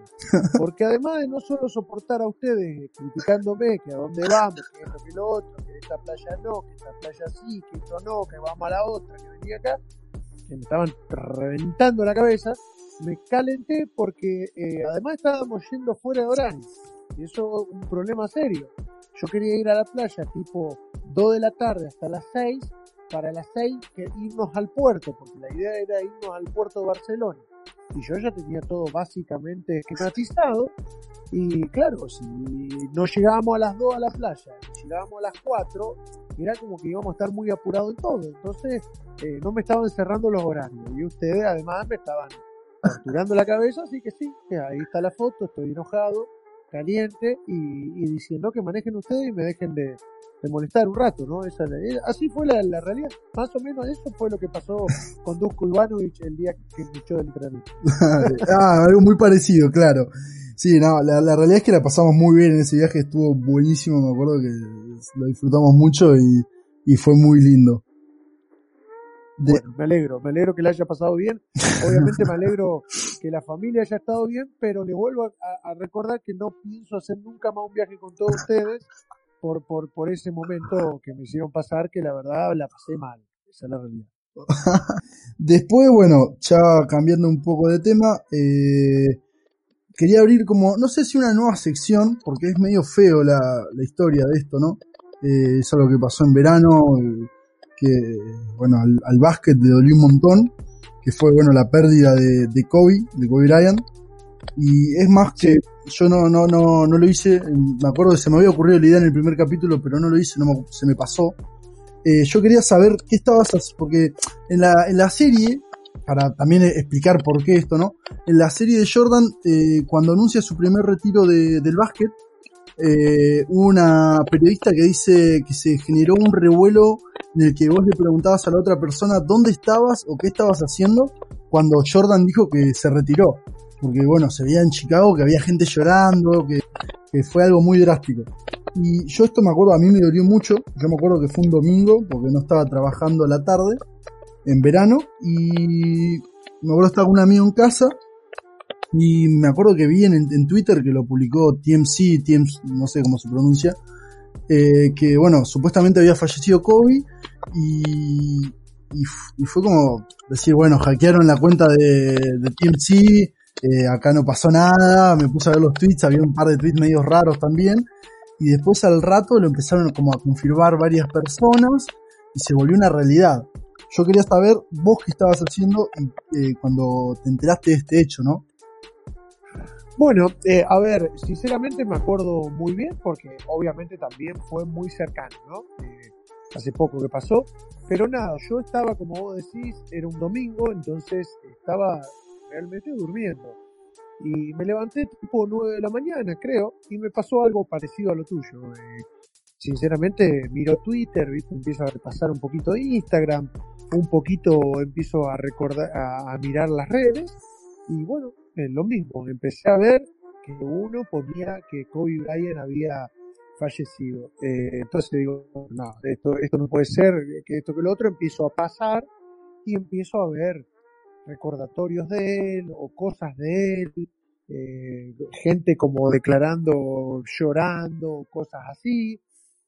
Porque además de no solo soportar a ustedes criticándome que a dónde vamos, que esto, que lo otro, que esta playa no, que esta playa sí, que esto no, que vamos a la otra, que venía acá, que me estaban reventando la cabeza, me calenté porque eh, además estábamos yendo fuera de horario. Y eso es un problema serio. Yo quería ir a la playa tipo 2 de la tarde hasta las 6, para las 6 que irnos al puerto, porque la idea era irnos al puerto de Barcelona. Y yo ya tenía todo básicamente esquematizado. Y claro, si no llegábamos a las 2 a la playa, llegábamos a las 4, era como que íbamos a estar muy apurados en todo. Entonces, eh, no me estaban cerrando los horarios. Y ustedes además me estaban torturando la cabeza, así que sí, ahí está la foto, estoy enojado caliente y, diciendo que manejen ustedes y me dejen de, molestar un rato, ¿no? Esa, así fue la, realidad. Más o menos eso fue lo que pasó con Dusko Ivanovic el día que echó del entrenamiento. ah, algo muy parecido, claro. Sí, no, la, realidad es que la pasamos muy bien en ese viaje, estuvo buenísimo, me acuerdo que lo disfrutamos mucho y, y fue muy lindo. Bueno, me alegro, me alegro que le haya pasado bien. Obviamente me alegro que la familia haya estado bien, pero le vuelvo a, recordar que no pienso hacer nunca más un viaje con todos ustedes por, por, por ese momento que me hicieron pasar, que la verdad la pasé mal. Esa es la realidad. Después, bueno, ya cambiando un poco de tema, eh, quería abrir como, no sé si una nueva sección, porque es medio feo la, la historia de esto, ¿no? Eh, es algo que pasó en verano. Eh, que, bueno, al, al, básquet le dolió un montón, que fue, bueno, la pérdida de, de Kobe, de Kobe Bryant. Y es más que yo no, no, no, no lo hice, me acuerdo que se me había ocurrido la idea en el primer capítulo, pero no lo hice, no se me pasó. Eh, yo quería saber qué estabas haciendo, porque en la, en la serie, para también explicar por qué esto, ¿no? En la serie de Jordan, eh, cuando anuncia su primer retiro de, del básquet, eh, una periodista que dice que se generó un revuelo en el que vos le preguntabas a la otra persona dónde estabas o qué estabas haciendo cuando Jordan dijo que se retiró. Porque bueno, se veía en Chicago que había gente llorando, que, fue algo muy drástico. Y yo esto me acuerdo, a mí me dolió mucho. Yo me acuerdo que fue un domingo, porque no estaba trabajando a la tarde, en verano, y me acuerdo estaba con un amigo en casa, y me acuerdo que vi en, en Twitter que lo publicó TMC, TMC, no sé cómo se pronuncia, eh, que bueno, supuestamente había fallecido Kobe y, y, fue como decir, bueno, hackearon la cuenta de, de TMC, eh, acá no pasó nada, me puse a ver los tweets, había un par de tweets medios raros también, y después al rato lo empezaron como a confirmar varias personas y se volvió una realidad. Yo quería saber vos qué estabas haciendo y, eh, cuando te enteraste de este hecho, ¿no? Bueno, eh, a ver, sinceramente me acuerdo muy bien porque obviamente también fue muy cercano, ¿no? Eh, hace poco que pasó. Pero nada, yo estaba, como vos decís, era un domingo, entonces estaba realmente durmiendo. Y me levanté tipo 9 de la mañana, creo, y me pasó algo parecido a lo tuyo. Eh, sinceramente, miro Twitter, ¿viste? empiezo a repasar un poquito Instagram, un poquito empiezo a recordar, a mirar las redes, y bueno, lo mismo, empecé a ver que uno ponía que Kobe Bryant había fallecido. Eh, entonces digo, no, esto, esto no puede ser, que esto que lo otro, empiezo a pasar y empiezo a ver recordatorios de él o cosas de él, eh, gente como declarando, llorando, cosas así.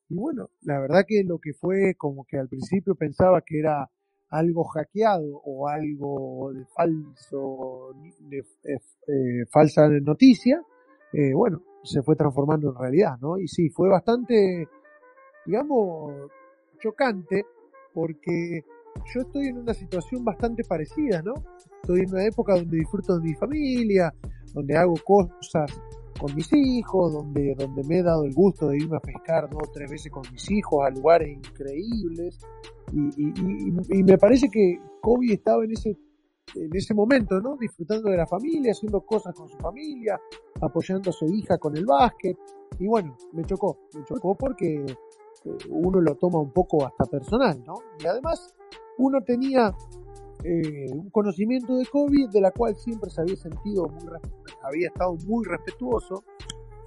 Y bueno, la verdad que lo que fue como que al principio pensaba que era algo hackeado o algo de falso, de, eh, falsa noticia, eh, bueno, se fue transformando en realidad, ¿no? Y sí, fue bastante, digamos, chocante porque yo estoy en una situación bastante parecida, ¿no? Estoy en una época donde disfruto de mi familia, donde hago cosas con mis hijos, donde, donde me he dado el gusto de irme a pescar dos tres veces con mis hijos a lugares increíbles. Y, me parece que Kobe estaba en ese, en ese momento, ¿no? Disfrutando de la familia, haciendo cosas con su familia, apoyando a su hija con el básquet. Y bueno, me chocó, me chocó porque eh, uno lo toma un poco hasta personal, ¿no? Y además, uno tenía eh, un conocimiento de COVID de la cual siempre se había sentido muy, había estado muy respetuoso,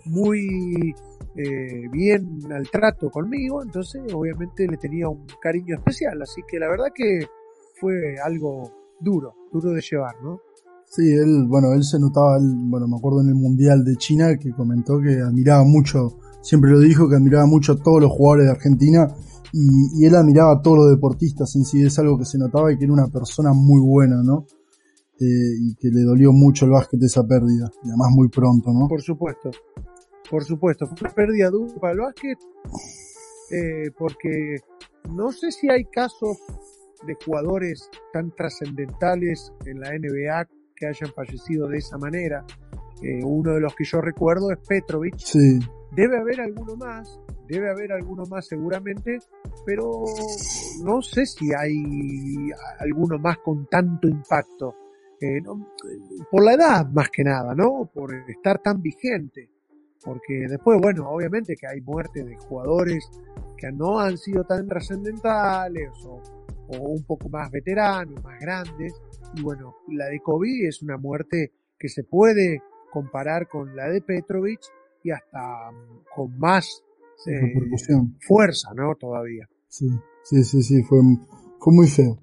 muy eh, bien al trato conmigo, entonces obviamente le tenía un cariño especial, así que la verdad que fue algo duro, duro de llevar, ¿no? Sí, él, bueno, él se notaba, bueno, me acuerdo en el Mundial de China que comentó que admiraba mucho, siempre lo dijo, que admiraba mucho a todos los jugadores de Argentina y, él admiraba a todos los deportistas en sí, es algo que se notaba y que era una persona muy buena, ¿no? Eh, y que le dolió mucho el básquet esa pérdida, y además muy pronto, ¿no? Por supuesto, por supuesto, fue una pérdida dura para el básquet, eh, porque no sé si hay casos de jugadores tan trascendentales en la NBA que hayan fallecido de esa manera. Eh, uno de los que yo recuerdo es Petrovic. Sí. Debe haber alguno más, debe haber alguno más seguramente, pero no sé si hay alguno más con tanto impacto. Eh, por la edad más que nada, ¿no? Por estar tan vigente. Porque después, bueno, obviamente que hay muertes de jugadores que no han sido tan trascendentales o, o un poco más veteranos, más grandes. Y bueno, la de Kobe es una muerte que se puede comparar con la de Petrovic y hasta con más fuerza, ¿no? Todavía. Sí, sí, sí, sí, fue, fue muy feo.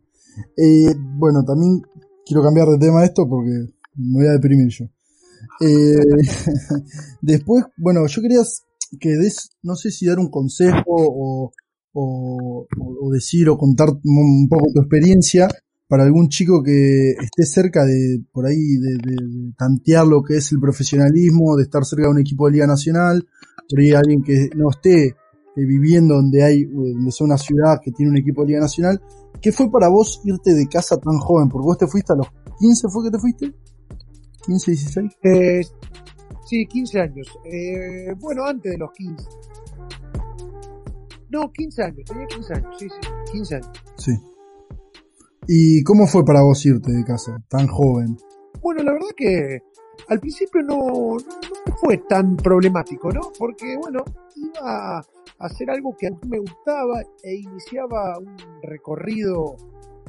Eh, bueno, también quiero cambiar de tema esto porque me voy a deprimir yo. Eh, después, bueno, yo quería que des, no sé si dar un consejo o, o, o, decir o contar un poco tu experiencia para algún chico que esté cerca de, por ahí, de, de, tantear lo que es el profesionalismo, de estar cerca de un equipo de Liga Nacional, por ahí alguien que no esté eh, viviendo donde hay, donde sea una ciudad que tiene un equipo de Liga Nacional, ¿qué fue para vos irte de casa tan joven? Porque vos te fuiste a los 15, ¿fue que te fuiste? 15, 16? Eh, sí, 15 años. Eh, bueno, antes de los 15. No, 15 años, tenía 15 años, sí, sí, 15 años. Sí. ¿Y cómo fue para vos irte de casa, tan joven? Bueno, la verdad que al principio no, fue tan problemático, ¿no? Porque, bueno, iba a hacer algo que a mí me gustaba e iniciaba un recorrido,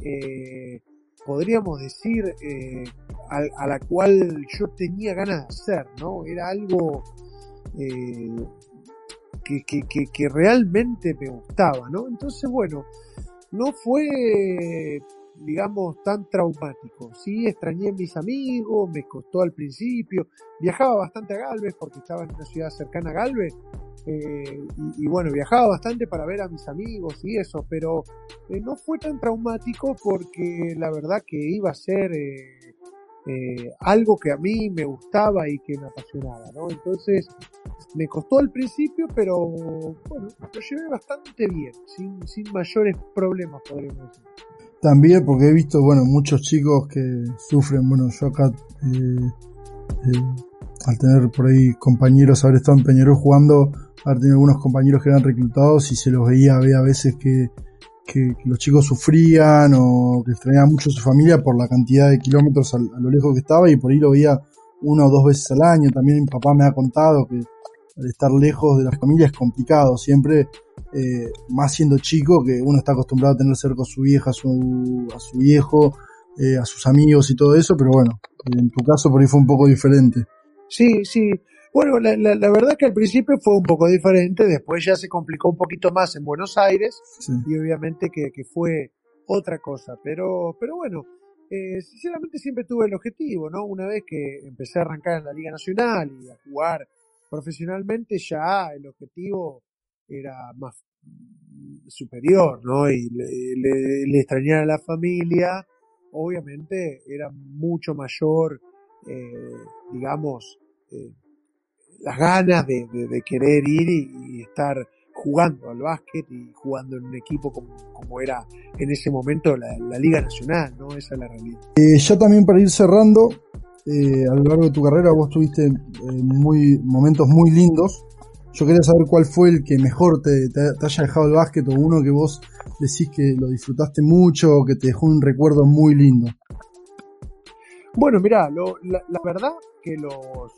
eh, podríamos decir, eh, a, la cual yo tenía ganas de hacer, ¿no? Era algo eh, que realmente me gustaba, ¿no? Entonces, bueno, no fue digamos, tan traumático. Sí, extrañé a mis amigos, me costó al principio, viajaba bastante a Galvez porque estaba en una ciudad cercana a Galvez, eh, y, bueno, viajaba bastante para ver a mis amigos y eso, pero eh, no fue tan traumático porque la verdad que iba a ser eh, algo que a mí me gustaba y que me apasionaba, ¿no? Entonces, me costó al principio, pero bueno, lo llevé bastante bien, sin, sin mayores problemas, podríamos decir. También porque he visto, bueno, muchos chicos que sufren, bueno, yo acá, eh, eh, al tener por ahí compañeros, haber estado en Peñarol jugando, haber tenido algunos compañeros que eran reclutados y se los veía, había a veces que, que, los chicos sufrían o que extrañaban mucho a su familia por la cantidad de kilómetros a, a lo lejos que estaba y por ahí lo veía una o dos veces al año. También mi papá me ha contado que al estar lejos de la familia es complicado. Siempre eh, más siendo chico, que uno está acostumbrado a tener cerca a su vieja, a su, a su viejo, eh, a sus amigos y todo eso, pero bueno, en tu caso por ahí fue un poco diferente. Sí, sí. Bueno, la, la, verdad que al principio fue un poco diferente, después ya se complicó un poquito más en Buenos Aires y obviamente que, que, fue otra cosa, pero, pero bueno, eh, sinceramente siempre tuve el objetivo, ¿no? Una vez que empecé a arrancar en la Liga Nacional y a jugar profesionalmente, ya el objetivo era más, superior, ¿no? Y le, le, a la familia, obviamente era mucho mayor, eh, digamos, eh, las ganas de, querer ir y, estar jugando al básquet y jugando en un equipo como, como era en ese momento la, Liga Nacional, ¿no? Esa es la realidad. Eh, ya también para ir cerrando, eh, a lo largo de tu carrera vos tuviste muy, momentos muy lindos. Yo quería saber cuál fue el que mejor te, haya dejado el básquet o uno que vos decís que lo disfrutaste mucho o que te dejó un recuerdo muy lindo. Bueno, mira, la, verdad que los,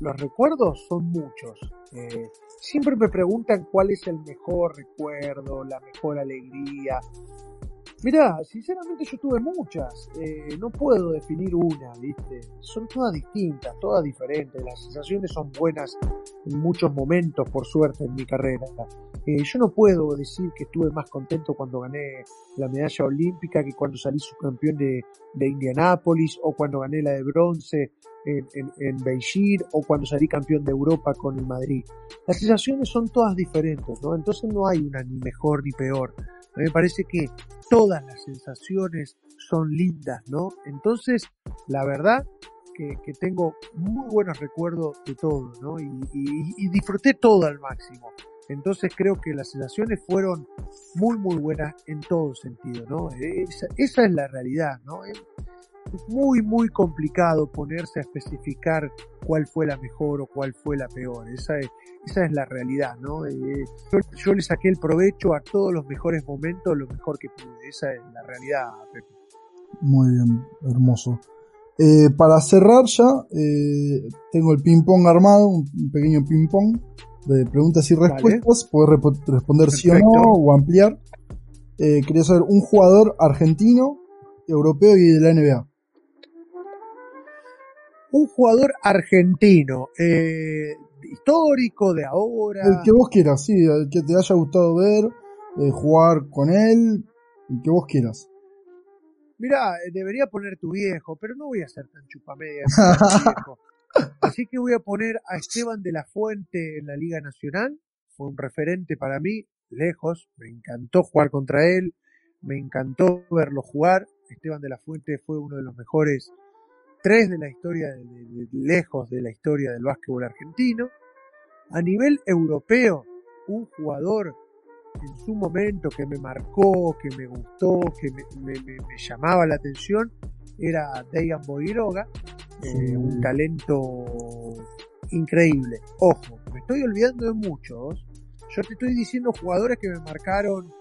los recuerdos son muchos. Eh, siempre me preguntan cuál es el mejor recuerdo, la mejor alegría. Mirá, sinceramente yo tuve muchas, eh, no puedo definir una, ¿viste? Son todas distintas, todas diferentes, las sensaciones son buenas en muchos momentos, por suerte, en mi carrera. Eh, yo no puedo decir que estuve más contento cuando gané la medalla olímpica que cuando salí subcampeón de, de Indianápolis o cuando gané la de bronce en, en, en Beijing o cuando salí campeón de Europa con el Madrid. Las sensaciones son todas diferentes, ¿no? Entonces no hay una ni mejor ni peor. Me parece que todas las sensaciones son lindas, ¿no? Entonces, la verdad que, tengo muy buenos recuerdos de todo, ¿no? Y, disfruté todo al máximo. Entonces creo que las sensaciones fueron muy, muy buenas en todo sentido, ¿no? Esa, esa es la realidad, ¿no? Es muy, muy complicado ponerse a especificar cuál fue la mejor o cuál fue la peor. Esa es, esa es la realidad, ¿no? Eh, yo, le saqué el provecho a todos los mejores momentos, lo mejor que pude. Esa es la realidad, Muy bien, hermoso. Eh, para cerrar ya, eh, tengo el ping-pong armado, un pequeño ping-pong de preguntas y respuestas. Puedes responder sí o no o ampliar. quería saber un jugador argentino, europeo y de la NBA un jugador argentino, eh, histórico de ahora. El que vos quieras, sí, el que te haya gustado ver, eh, jugar con él, el que vos quieras. Mirá, eh, debería poner tu viejo, pero no voy a ser tan chupamedia. Así que voy a poner a Esteban de la Fuente en la Liga Nacional. Fue un referente para mí, lejos. Me encantó jugar contra él. Me encantó verlo jugar. Esteban de la Fuente fue uno de los mejores tres de la historia, de, lejos de la historia del básquetbol argentino. A nivel europeo, un jugador en su momento que me marcó, que me gustó, que me, llamaba la atención, era Dejan Boiroga, eh, un talento increíble. Ojo, me estoy olvidando de muchos. Yo te estoy diciendo jugadores que me marcaron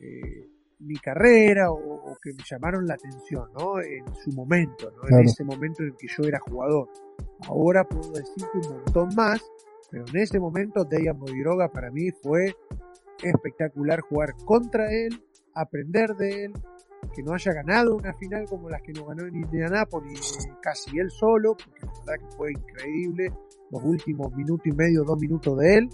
eh, mi carrera o, que me llamaron la atención, ¿no? En su momento, ¿no? En ese momento en que yo era jugador. Ahora puedo decirte un montón más, pero en ese momento Dejan Modiroga para mí fue espectacular jugar contra él, aprender de él, que no haya ganado una final como las que nos ganó en Indianápolis casi él solo, porque la verdad que fue increíble los últimos minutos y medio, dos minutos de él,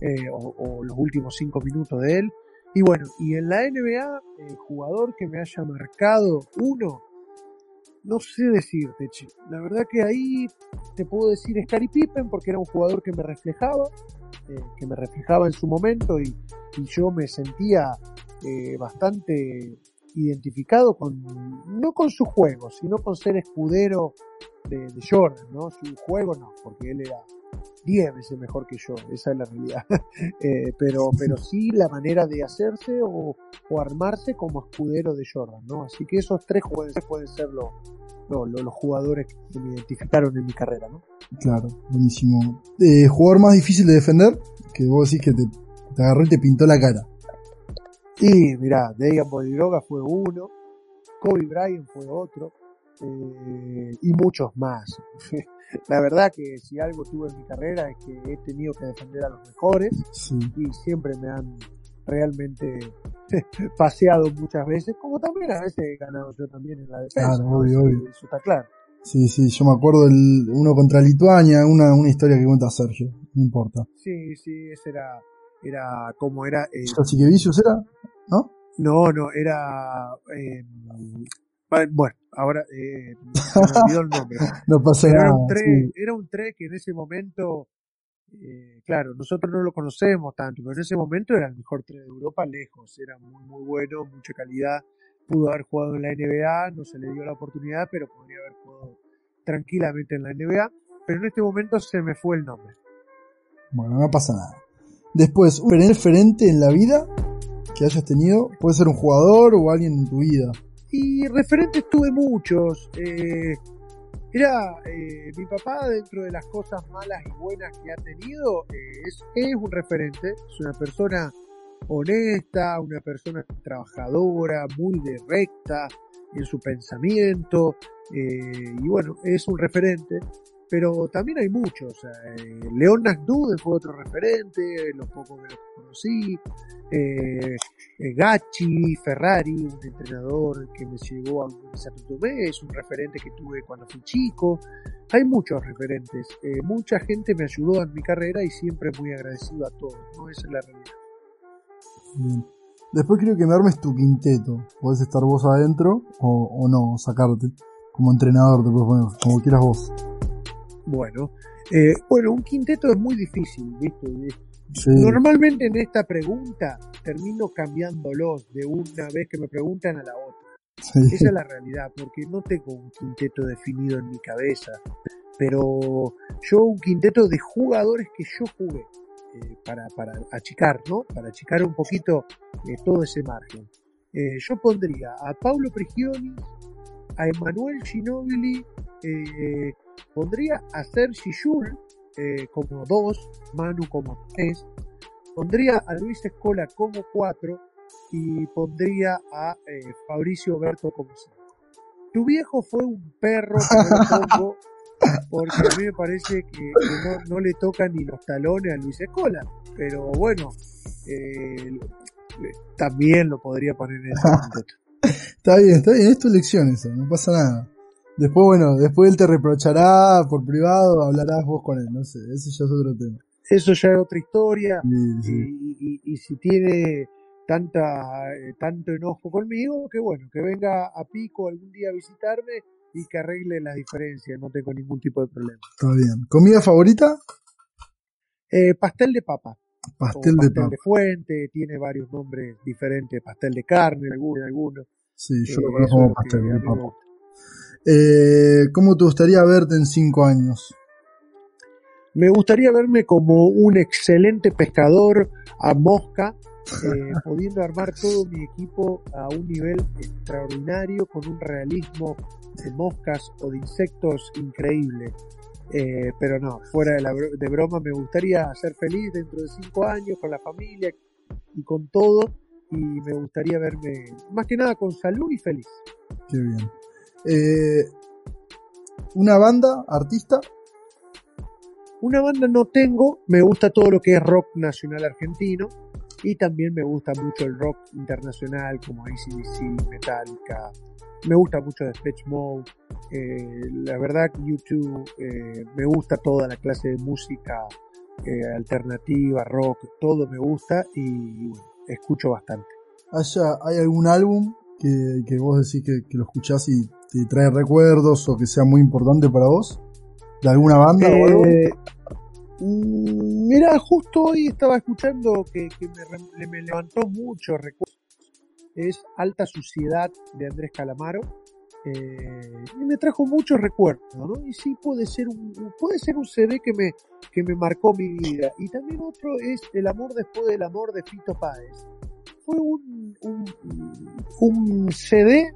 eh, o, los últimos cinco minutos de él, y bueno, y en la NBA, el jugador que me haya marcado uno, no sé decirte, che. La verdad que ahí te puedo decir Scary Pippen porque era un jugador que me reflejaba, eh, que me reflejaba en su momento y, yo me sentía eh, bastante identificado con, no con su juego, sino con ser escudero de, Jordan, ¿no? Su juego no, porque él era 10 veces mejor que yo, esa es la realidad. Eh, pero, pero sí la manera de hacerse o, armarse como escudero de Jordan, ¿no? Así que esos tres jugadores pueden ser los, los jugadores que me identificaron en mi carrera, ¿no? Claro, buenísimo. Eh, ¿Jugador más difícil de defender? Que vos decís que te, te agarró y te pintó la cara. Y mirá, Dejan Bodiroga fue uno, Kobe Bryant fue otro, eh, y muchos más. la verdad que si algo tuve en mi carrera es que he tenido que defender a los mejores y siempre me han realmente paseado muchas veces, como también a veces he ganado yo también en la defensa. Claro, obvio, obvio. Eso está claro. Sí, sí, yo me acuerdo del uno contra Lituania, una, una historia que cuenta Sergio, no importa. Sí, sí, ese era, era como era... Eh, Vicius era? ¿No? No, no, era... Eh, bueno, ahora eh, me olvidó el nombre. no pasa nada. Era un, tre, era un que en ese momento eh, claro, nosotros no lo conocemos tanto, pero en ese momento era el mejor 3 de Europa lejos, era muy, muy bueno, mucha calidad, pudo haber jugado en la NBA, no se le dio la oportunidad, pero podría haber jugado tranquilamente en la NBA, pero en este momento se me fue el nombre. Bueno, no pasa nada. Después, un referente en la vida que hayas tenido, puede ser un jugador o alguien en tu vida. Y referentes tuve muchos. Eh, eh, mi papá dentro de las cosas malas y buenas que ha tenido, eh, es, es un referente, es una persona honesta, una persona trabajadora, muy recta en su pensamiento, eh, y bueno, es un referente pero también hay muchos. Eh, León Nagdude fue otro referente, los pocos que los conocí. Eh, eh, Gachi, Ferrari, un entrenador que me llevó a Santo Tomé, es un referente que tuve cuando fui chico. Hay muchos referentes. Eh, mucha gente me ayudó en mi carrera y siempre muy agradecido a todos. ¿no? Esa es la realidad. Bien. Después quiero que me armes tu quinteto. Podés estar vos adentro o, o no, sacarte. Como entrenador te puedes como quieras vos. Bueno, eh, bueno, un quinteto es muy difícil, ¿viste? Normalmente en esta pregunta termino cambiándolos de una vez que me preguntan a la otra. Esa es la realidad, porque no tengo un quinteto definido en mi cabeza, pero yo un quinteto de jugadores que yo jugué eh, para, para achicar, ¿no? Para achicar un poquito eh, todo ese margen. yo pondría a Paulo Prigioni, a Emanuel Ginobili, eh, Pondría a Sergi Yul eh, como dos, Manu como tres. Pondría a Luis Escola como cuatro y pondría a eh, Fabricio Berto como cinco. Tu viejo fue un perro porque a mí me parece que, no, le tocan ni los talones a Luis Escola. Pero bueno, eh, también lo podría poner en ese momento. está bien, está bien, es tu elección eso, no pasa nada. Después, bueno, después él te reprochará por privado, hablarás vos con él, no sé, ese ya es otro tema. Eso ya es otra historia. Y, si tiene tanta eh, tanto enojo conmigo, que bueno, que venga a Pico algún día a visitarme y que arregle las diferencias, no tengo ningún tipo de problema. Está bien. ¿Comida favorita? Eh, pastel de papa. Pastel, de papa. de fuente, tiene varios nombres diferentes, pastel de carne, alguno, alguno. Sí, yo lo eh, conozco como pastel de papa. Eh, ¿Cómo te gustaría verte en cinco años? Me gustaría verme como un excelente pescador a mosca, eh, pudiendo armar todo mi equipo a un nivel extraordinario, con un realismo de moscas o de insectos increíble. Eh, pero no, fuera de, de broma, me gustaría ser feliz dentro de cinco años con la familia y con todo. Y me gustaría verme más que nada con salud y feliz. Qué bien. Eh, una banda, artista. Una banda no tengo, me gusta todo lo que es rock nacional argentino y también me gusta mucho el rock internacional como ACDC, Metallica, me gusta mucho Depeche Mode, eh, la verdad que YouTube eh, me gusta toda la clase de música eh, alternativa, rock, todo me gusta y escucho bastante. ¿Hay algún álbum que, vos decís que, que lo escuchás y te trae recuerdos o que sea muy importante para vos? ¿De alguna banda o algo? Eh, mm, mira, justo hoy estaba escuchando que, me, levantó mucho recuerdos. Es Alta Suciedad de Andrés Calamaro. Eh, y me trajo muchos recuerdos, ¿no? Y sí puede ser un, puede ser un CD que me, que me marcó mi vida. Y también otro es El amor después del amor de Fito Páez. Fue un, un, un CD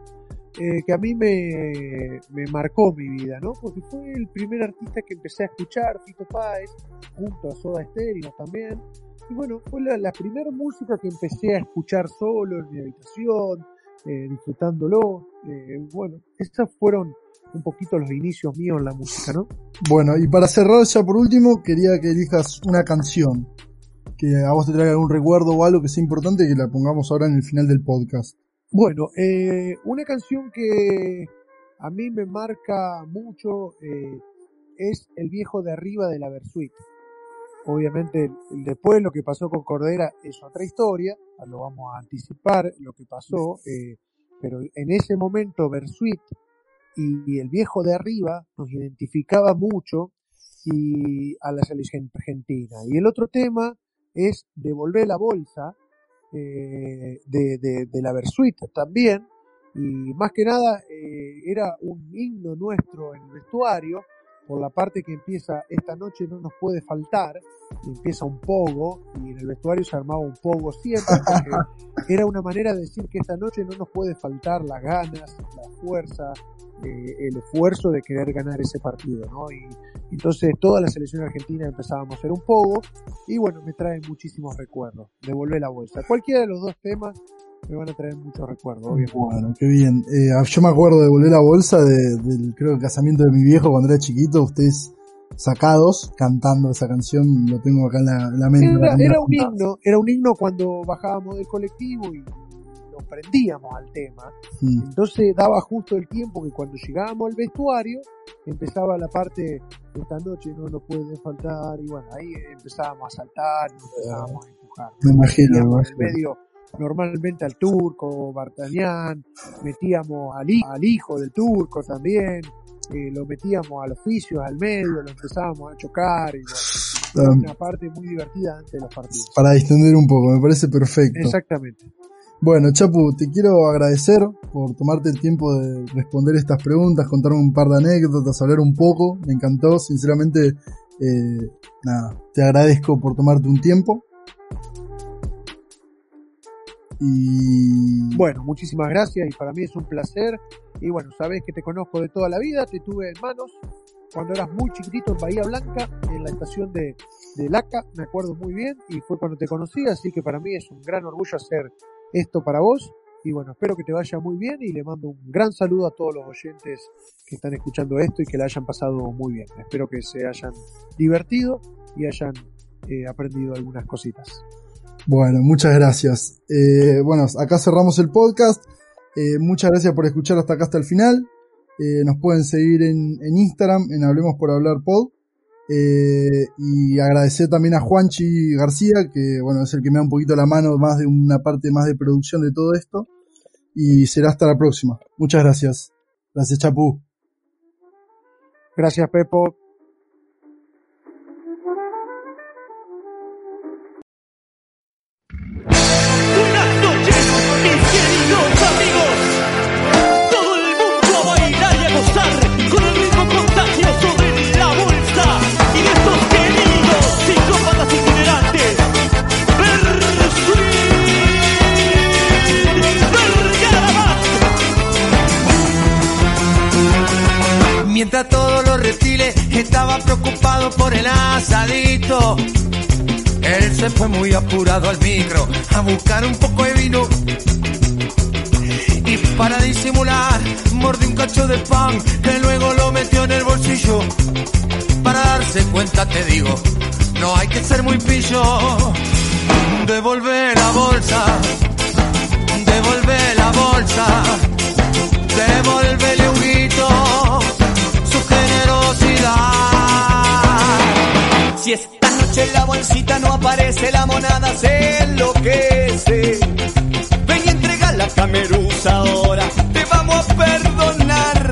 eh, que a mí me, marcó mi vida, ¿no? Porque fue el primer artista que empecé a escuchar, Fito Páez, junto a Soda Stereo también. Y bueno, fue la, primera música que empecé a escuchar solo en mi habitación, eh, disfrutándolo. Eh, bueno, estos fueron un poquito los inicios míos en la música, ¿no? Bueno, y para cerrar ya por último, quería que elijas una canción que a vos te traiga algún recuerdo o algo que sea importante que la pongamos ahora en el final del podcast. Bueno, eh, una canción que a mí me marca mucho eh, es El viejo de arriba de la Versuit. Obviamente, después lo que pasó con Cordera es otra historia, lo vamos a anticipar lo que pasó, eh, pero en ese momento Versuit y, el viejo de arriba nos identificaba mucho y a la selección argentina. Y el otro tema es devolver la bolsa eh, de, de, de, la Versuit también. Y más que nada eh, era un himno nuestro en el vestuario por la parte que empieza esta noche no nos puede faltar, empieza un pogo y en el vestuario se armaba un pogo siempre porque era una manera de decir que esta noche no nos puede faltar las ganas, la fuerza, eh, el esfuerzo de querer ganar ese partido, ¿no? Y entonces toda la selección argentina empezábamos a hacer un pogo y bueno, me traen muchísimos recuerdos, devolver la bolsa. Cualquiera de los dos temas me van a traer muchos recuerdos, obviamente. Bueno, qué bien. Eh, yo me acuerdo de volver la bolsa de, del, creo, el casamiento de mi viejo cuando era chiquito, ustedes sacados cantando esa canción, lo tengo acá en la, mente. Era, un himno, era un himno cuando bajábamos del colectivo y nos prendíamos al tema. Entonces daba justo el tiempo que cuando llegábamos al vestuario empezaba la parte esta noche no nos puede faltar y bueno, ahí empezábamos a saltar, empezábamos a empujar. Me imagino. En medio normalmente al turco, Bartanián, metíamos al, al, hijo del turco también, eh, lo metíamos al oficio, al medio, lo empezábamos a chocar y una parte muy divertida antes de los partidos. Para distender un poco, me parece perfecto. Exactamente. Bueno, Chapu, te quiero agradecer por tomarte el tiempo de responder estas preguntas, contarme un par de anécdotas, hablar un poco. Me encantó, sinceramente, eh, nada, te agradezco por tomarte un tiempo. Y bueno, muchísimas gracias y para mí es un placer. Y bueno, sabes que te conozco de toda la vida, te tuve en manos cuando eras muy chiquitito en Bahía Blanca, en la estación de, de Laca, me acuerdo muy bien, y fue cuando te conocí, así que para mí es un gran orgullo hacer esto para vos. Y bueno, espero que te vaya muy bien y le mando un gran saludo a todos los oyentes que están escuchando esto y que la hayan pasado muy bien. Espero que se hayan divertido y hayan eh, aprendido algunas cositas. Bueno, muchas gracias. Eh, bueno, acá cerramos el podcast. Eh, muchas gracias por escuchar hasta acá hasta el final. Nos pueden seguir en, en, Instagram, en Hablemos por Hablar Pod. Y agradecer también a Juanchi García, que bueno, es el que me da un poquito la mano más de una parte más de producción de todo esto. Y será hasta la próxima. Muchas gracias. Gracias, Chapú. Gracias, Pepo. Mientras fue muy apurado al micro a buscar un poco de vino. Y para disimular, mordió un cacho de pan que luego lo metió en el bolsillo. Para darse cuenta, te digo, no hay que ser muy pillo. Devolver la bolsa, devolver la bolsa, devolverle un Si esta noche la bolsita no aparece, la monada se enloquece. Ven y entrega la camerusa ahora, te vamos a perdonar.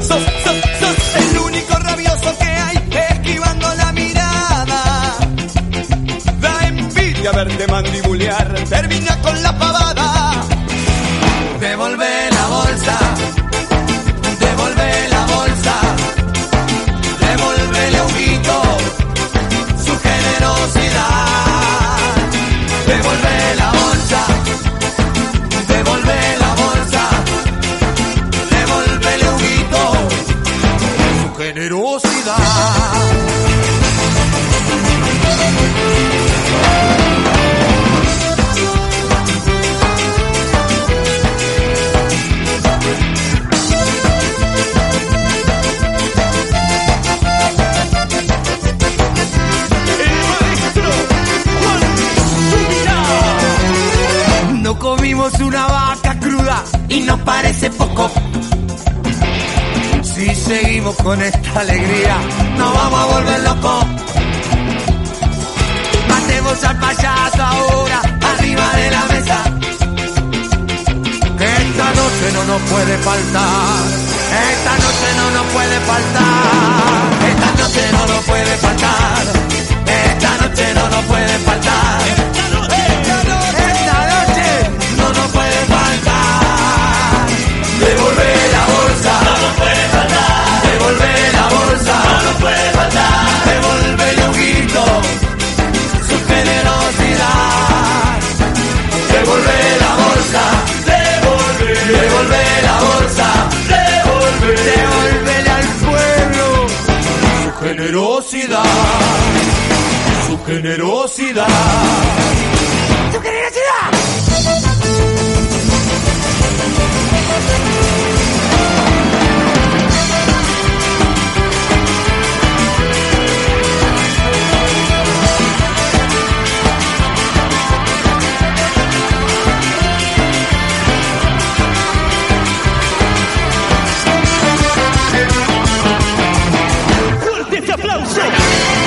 Sos, sos, sos el único rabioso que hay, esquivando la mirada. Da envidia verte mandibulear, termina con la generosidad. seguimos con esta alegría, no vamos a volver locos. Matemos al payaso ahora, arriba de la mesa. Que esta noche no nos puede faltar, esta noche no nos puede faltar, esta noche no nos puede faltar, esta noche no nos puede faltar. arrebata, me su generosidad. Devuelve la bolsa, devuelve, devuelve la bolsa, devuelve, devuelve al pueblo su generosidad, su generosidad. what